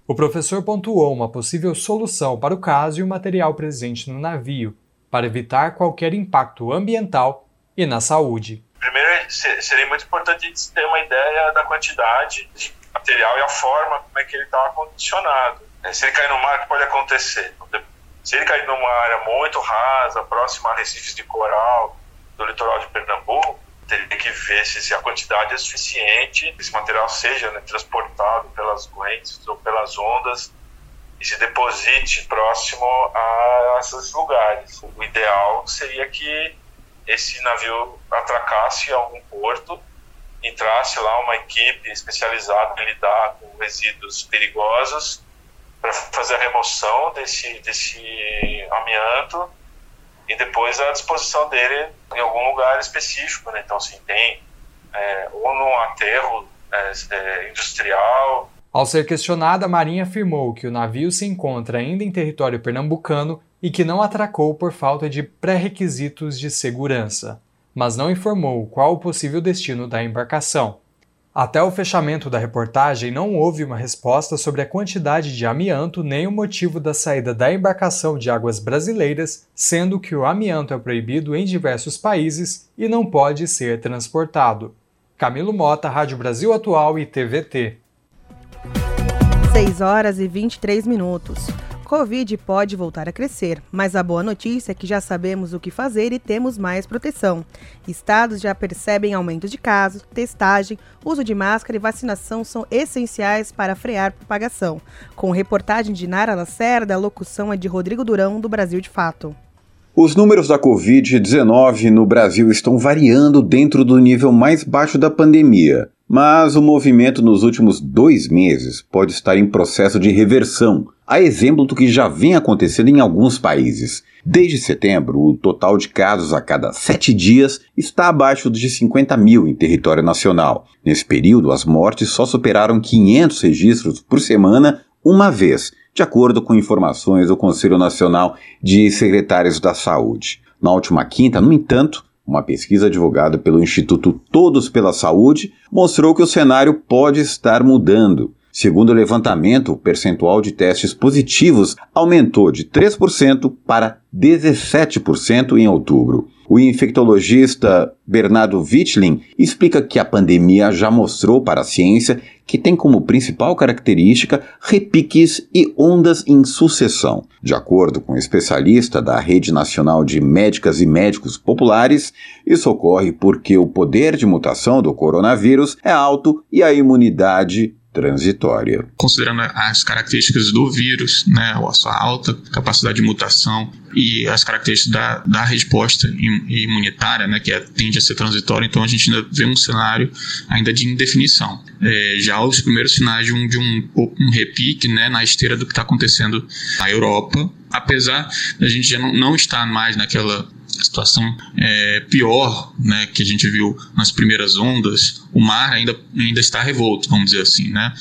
O professor pontuou uma possível solução para o caso e o material presente no navio, para evitar qualquer impacto ambiental e na saúde. Primeiro, seria muito importante ter uma ideia da quantidade de material e a forma como é que ele está acondicionado. Se ele cair no mar, o que pode acontecer? Se ele cair numa área muito rasa, próxima a recifes de coral do litoral de Pernambuco, teria que ver se, a quantidade é suficiente, esse material seja né, transportado pelas correntes ou pelas ondas e se deposite próximo a esses lugares. O ideal seria que esse navio atracasse em algum porto, entrasse lá uma equipe especializada em lidar com resíduos perigosos para fazer a remoção desse, desse amianto e depois a disposição dele em algum lugar específico. Né? Então, assim, tem é, ou num aterro é, é, industrial. Ao ser questionada, a Marinha afirmou que o navio se encontra ainda em território pernambucano e que não atracou por falta de pré-requisitos de segurança, mas não informou qual o possível destino da embarcação. Até o fechamento da reportagem, não houve uma resposta sobre a quantidade de amianto nem o motivo da saída da embarcação de águas brasileiras, sendo que o amianto é proibido em diversos países e não pode ser transportado. Camilo Mota, Rádio Brasil Atual e TVT. 6 horas e 23 minutos. Covid pode voltar a crescer, mas a boa notícia é que já sabemos o que fazer e temos mais proteção. Estados já percebem aumento de casos, testagem, uso de máscara e vacinação são essenciais para frear propagação. Com reportagem de Nara Lacerda, a locução é de Rodrigo Durão, do Brasil de Fato. Os números da Covid-19 no Brasil estão variando dentro do nível mais baixo da pandemia, mas o movimento nos últimos dois meses pode estar em processo de reversão, a exemplo do que já vem acontecendo em alguns países. Desde setembro, o total de casos a cada sete dias está abaixo de 50 mil em território nacional. Nesse período, as mortes só superaram 500 registros por semana uma vez, de acordo com informações do Conselho Nacional de Secretários da Saúde. Na última quinta, no entanto, uma pesquisa divulgada pelo Instituto Todos pela Saúde mostrou que o cenário pode estar mudando. Segundo o levantamento, o percentual de testes positivos aumentou de 3% para 17% em outubro. O infectologista Bernardo Wittling explica que a pandemia já mostrou para a ciência que tem como principal característica repiques e ondas em sucessão. De acordo com um especialista da Rede Nacional de Médicas e Médicos Populares, isso ocorre porque o poder de mutação do coronavírus é alto e a imunidade transitória. Considerando as características do vírus, né, a sua alta capacidade de mutação e as características da, da resposta imunitária, né, que é, tende a ser transitória, então a gente ainda vê um cenário ainda de indefinição. É, já os primeiros sinais de um, de um, um repique né, na esteira do que está acontecendo na Europa, apesar da gente já não, não estar mais naquela situação é, pior né, que a gente viu nas primeiras ondas, o mar ainda, ainda está revolto, vamos dizer assim, né?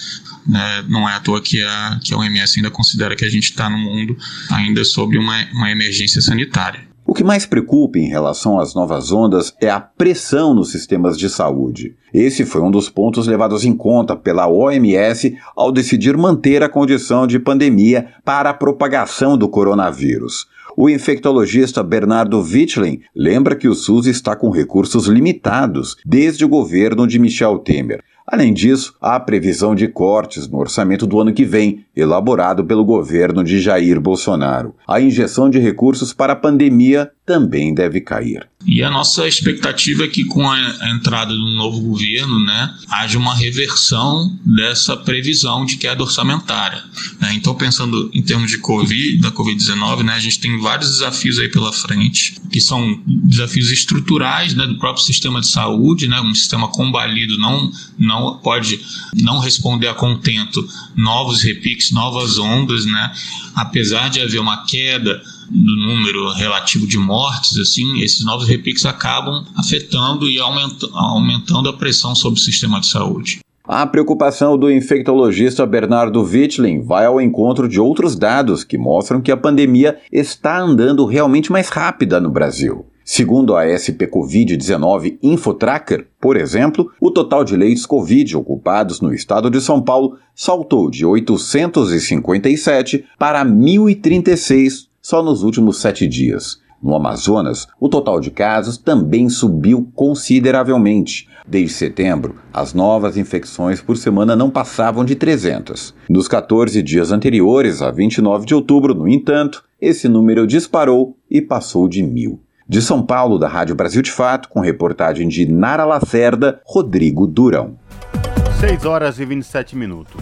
É, não é à toa que a, que a OMS ainda considera que a gente está no mundo ainda sobre uma, uma emergência sanitária. O que mais preocupa em relação às novas ondas é a pressão nos sistemas de saúde. Esse foi um dos pontos levados em conta pela OMS ao decidir manter a condição de pandemia para a propagação do coronavírus. O infectologista Bernardo Wittling lembra que o SUS está com recursos limitados desde o governo de Michel Temer. Além disso, há previsão de cortes no orçamento do ano que vem, elaborado pelo governo de Jair Bolsonaro. A injeção de recursos para a pandemia também deve cair. E a nossa expectativa é que com a entrada do novo governo, né, haja uma reversão dessa previsão de queda orçamentária. Né? Então, pensando em termos de COVID, da Covid-19, né, a gente tem vários desafios aí pela frente, que são desafios estruturais né, do próprio sistema de saúde, né, um sistema combalido não, não pode não responder a contento novos repiques, novas ondas, né, apesar de haver uma queda do número relativo de mortes, assim, esses novos repiques acabam afetando e aumentando a pressão sobre o sistema de saúde. A preocupação do infectologista Bernardo Wittling vai ao encontro de outros dados que mostram que a pandemia está andando realmente mais rápida no Brasil. Segundo a SP Covid-19 Infotracker, por exemplo, o total de leitos Covid ocupados no estado de São Paulo saltou de 857 para 1.036 só nos últimos sete dias. No Amazonas, o total de casos também subiu consideravelmente. Desde setembro, as novas infecções por semana não passavam de 300. Nos 14 dias anteriores, a 29 de outubro, no entanto, esse número disparou e passou de mil. De São Paulo, da Rádio Brasil de Fato, com reportagem de Nara Lacerda, Rodrigo Durão. 6 horas e 27 minutos.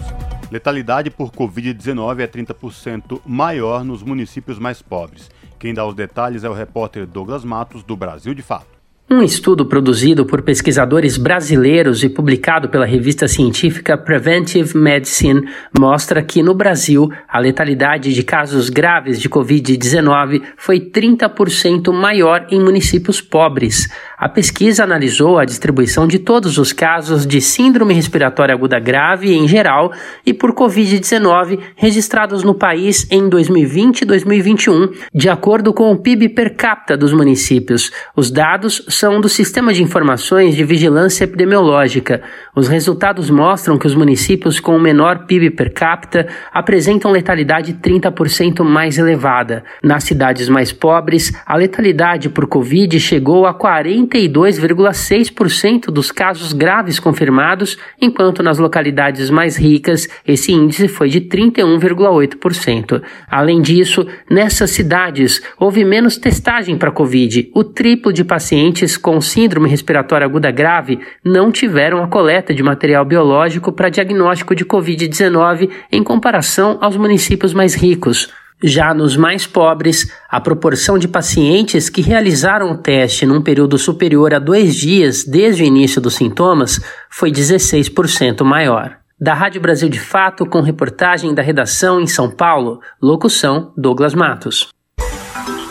Letalidade por Covid-19 é 30% maior nos municípios mais pobres. Quem dá os detalhes é o repórter Douglas Matos, do Brasil de Fato. Um estudo produzido por pesquisadores brasileiros e publicado pela revista científica Preventive Medicine mostra que no Brasil a letalidade de casos graves de Covid-19 foi 30% maior em municípios pobres. A pesquisa analisou a distribuição de todos os casos de síndrome respiratória aguda grave em geral e por Covid-19 registrados no país em 2020 e 2021, de acordo com o PIB per capita dos municípios. Os dados são do Sistema de Informações de Vigilância Epidemiológica. Os resultados mostram que os municípios com o menor PIB per capita apresentam letalidade 30% mais elevada. Nas cidades mais pobres, a letalidade por Covid chegou a 42,6% dos casos graves confirmados, enquanto nas localidades mais ricas esse índice foi de 31,8%. Além disso, nessas cidades houve menos testagem para Covid. O triplo de pacientes com síndrome respiratória aguda grave não tiveram a coleta de material biológico para diagnóstico de Covid-19 em comparação aos municípios mais ricos. Já nos mais pobres, a proporção de pacientes que realizaram o teste num período superior a dois dias desde o início dos sintomas foi 16% maior. Da Rádio Brasil de Fato, com reportagem da redação em São Paulo, locução Douglas Matos.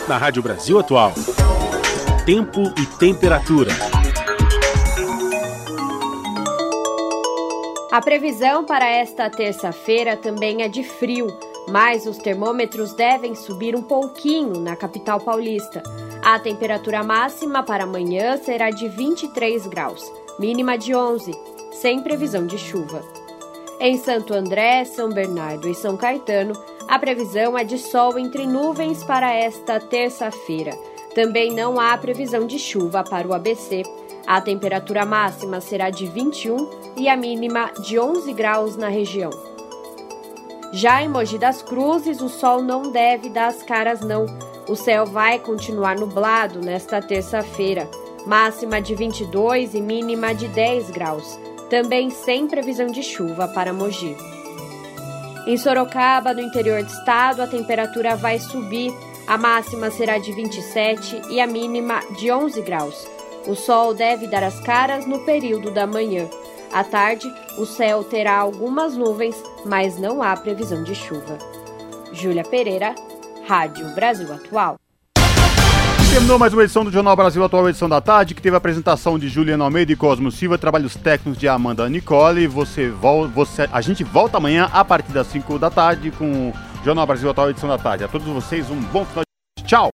Na Rádio Brasil Atual, tempo e temperatura. A previsão para esta terça-feira também é de frio, mas os termômetros devem subir um pouquinho na capital paulista. A temperatura máxima para amanhã será de 23 graus, mínima de 11, sem previsão de chuva. Em Santo André, São Bernardo e São Caetano, a previsão é de sol entre nuvens para esta terça-feira. Também não há previsão de chuva para o ABC. A temperatura máxima será de 21 e a mínima de 11 graus na região. Já em Mogi das Cruzes, o sol não deve dar as caras não. O céu vai continuar nublado nesta terça-feira, máxima de 22 e mínima de 10 graus também sem previsão de chuva para Mogi. Em Sorocaba, no interior do estado, a temperatura vai subir. A máxima será de 27 e a mínima de 11 graus. O sol deve dar as caras no período da manhã. À tarde, o céu terá algumas nuvens, mas não há previsão de chuva. Júlia Pereira, Rádio Brasil Atual. Terminou mais uma edição do Jornal Brasil Atual, edição da tarde, que teve a apresentação de Juliana Almeida e Cosmo Silva, trabalhos técnicos de Amanda Nicole. Você, você, a gente volta amanhã a partir das 5 da tarde com Jornal Brasil Atual, edição da tarde. A todos vocês, um bom final de Tchau!